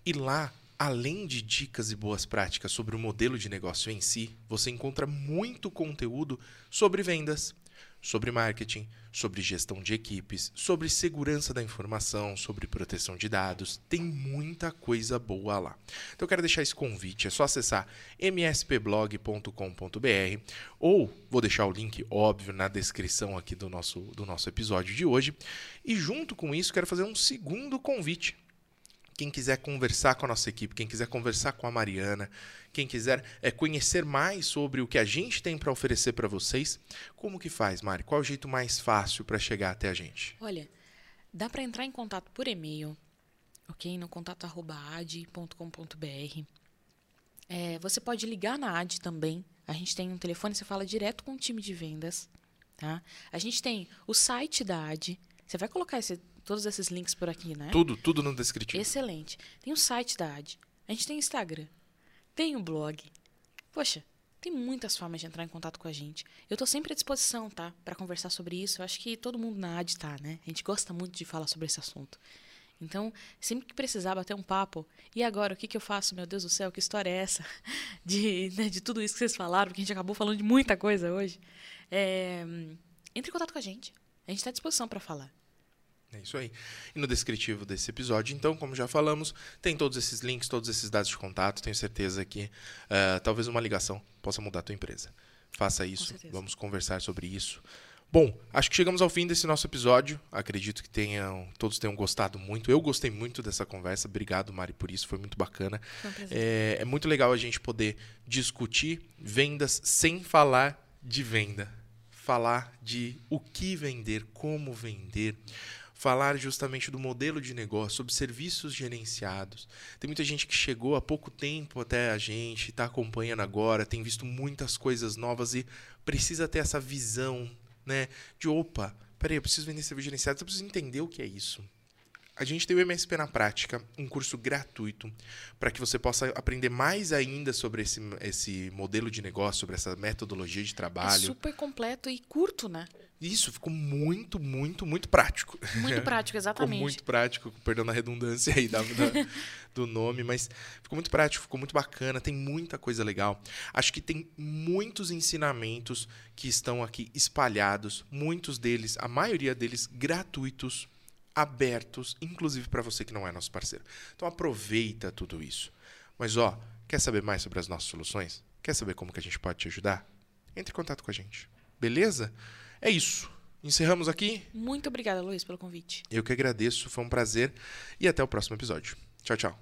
e lá Além de dicas e boas práticas sobre o modelo de negócio em si, você encontra muito conteúdo sobre vendas, sobre marketing, sobre gestão de equipes, sobre segurança da informação, sobre proteção de dados. Tem muita coisa boa lá. Então eu quero deixar esse convite, é só acessar mspblog.com.br ou vou deixar o link óbvio na descrição aqui do nosso do nosso episódio de hoje. E junto com isso, quero fazer um segundo convite quem quiser conversar com a nossa equipe, quem quiser conversar com a Mariana, quem quiser é, conhecer mais sobre o que a gente tem para oferecer para vocês, como que faz, Mari? Qual é o jeito mais fácil para chegar até a gente? Olha, dá para entrar em contato por e-mail, ok? No contato@ad.com.br. É, você pode ligar na AD também. A gente tem um telefone, você fala direto com o time de vendas. Tá? A gente tem o site da AD. Você vai colocar esse todos esses links por aqui, né? Tudo, tudo no descritivo. Excelente. Tem o site da AD. A gente tem Instagram. Tem o blog. Poxa, tem muitas formas de entrar em contato com a gente. Eu estou sempre à disposição, tá? Para conversar sobre isso. Eu acho que todo mundo na AD tá, né? A gente gosta muito de falar sobre esse assunto. Então, sempre que precisar bater um papo, e agora, o que, que eu faço? Meu Deus do céu, que história é essa? De, né, de tudo isso que vocês falaram, porque a gente acabou falando de muita coisa hoje. É, entre em contato com a gente. A gente está à disposição para falar. É isso aí. E no descritivo desse episódio, então, como já falamos, tem todos esses links, todos esses dados de contato. Tenho certeza que uh, talvez uma ligação possa mudar a tua empresa. Faça isso, vamos conversar sobre isso. Bom, acho que chegamos ao fim desse nosso episódio. Acredito que tenham, todos tenham gostado muito. Eu gostei muito dessa conversa. Obrigado, Mari, por isso. Foi muito bacana. É, é muito legal a gente poder discutir vendas sem falar de venda. Falar de o que vender, como vender falar justamente do modelo de negócio, sobre serviços gerenciados. Tem muita gente que chegou há pouco tempo até a gente, está acompanhando agora, tem visto muitas coisas novas e precisa ter essa visão, né? De opa, peraí, eu preciso vender serviços gerenciados, eu preciso entender o que é isso. A gente tem o MSP na prática, um curso gratuito para que você possa aprender mais ainda sobre esse, esse modelo de negócio, sobre essa metodologia de trabalho. É super completo e curto, né? Isso, ficou muito, muito, muito prático. Muito prático, exatamente. ficou muito prático, perdão a redundância aí da, da, do nome, mas ficou muito prático, ficou muito bacana, tem muita coisa legal. Acho que tem muitos ensinamentos que estão aqui espalhados, muitos deles, a maioria deles gratuitos, abertos, inclusive para você que não é nosso parceiro. Então aproveita tudo isso. Mas ó, quer saber mais sobre as nossas soluções? Quer saber como que a gente pode te ajudar? Entre em contato com a gente Beleza? É isso. Encerramos aqui. Muito obrigada, Luiz, pelo convite. Eu que agradeço, foi um prazer e até o próximo episódio. Tchau, tchau.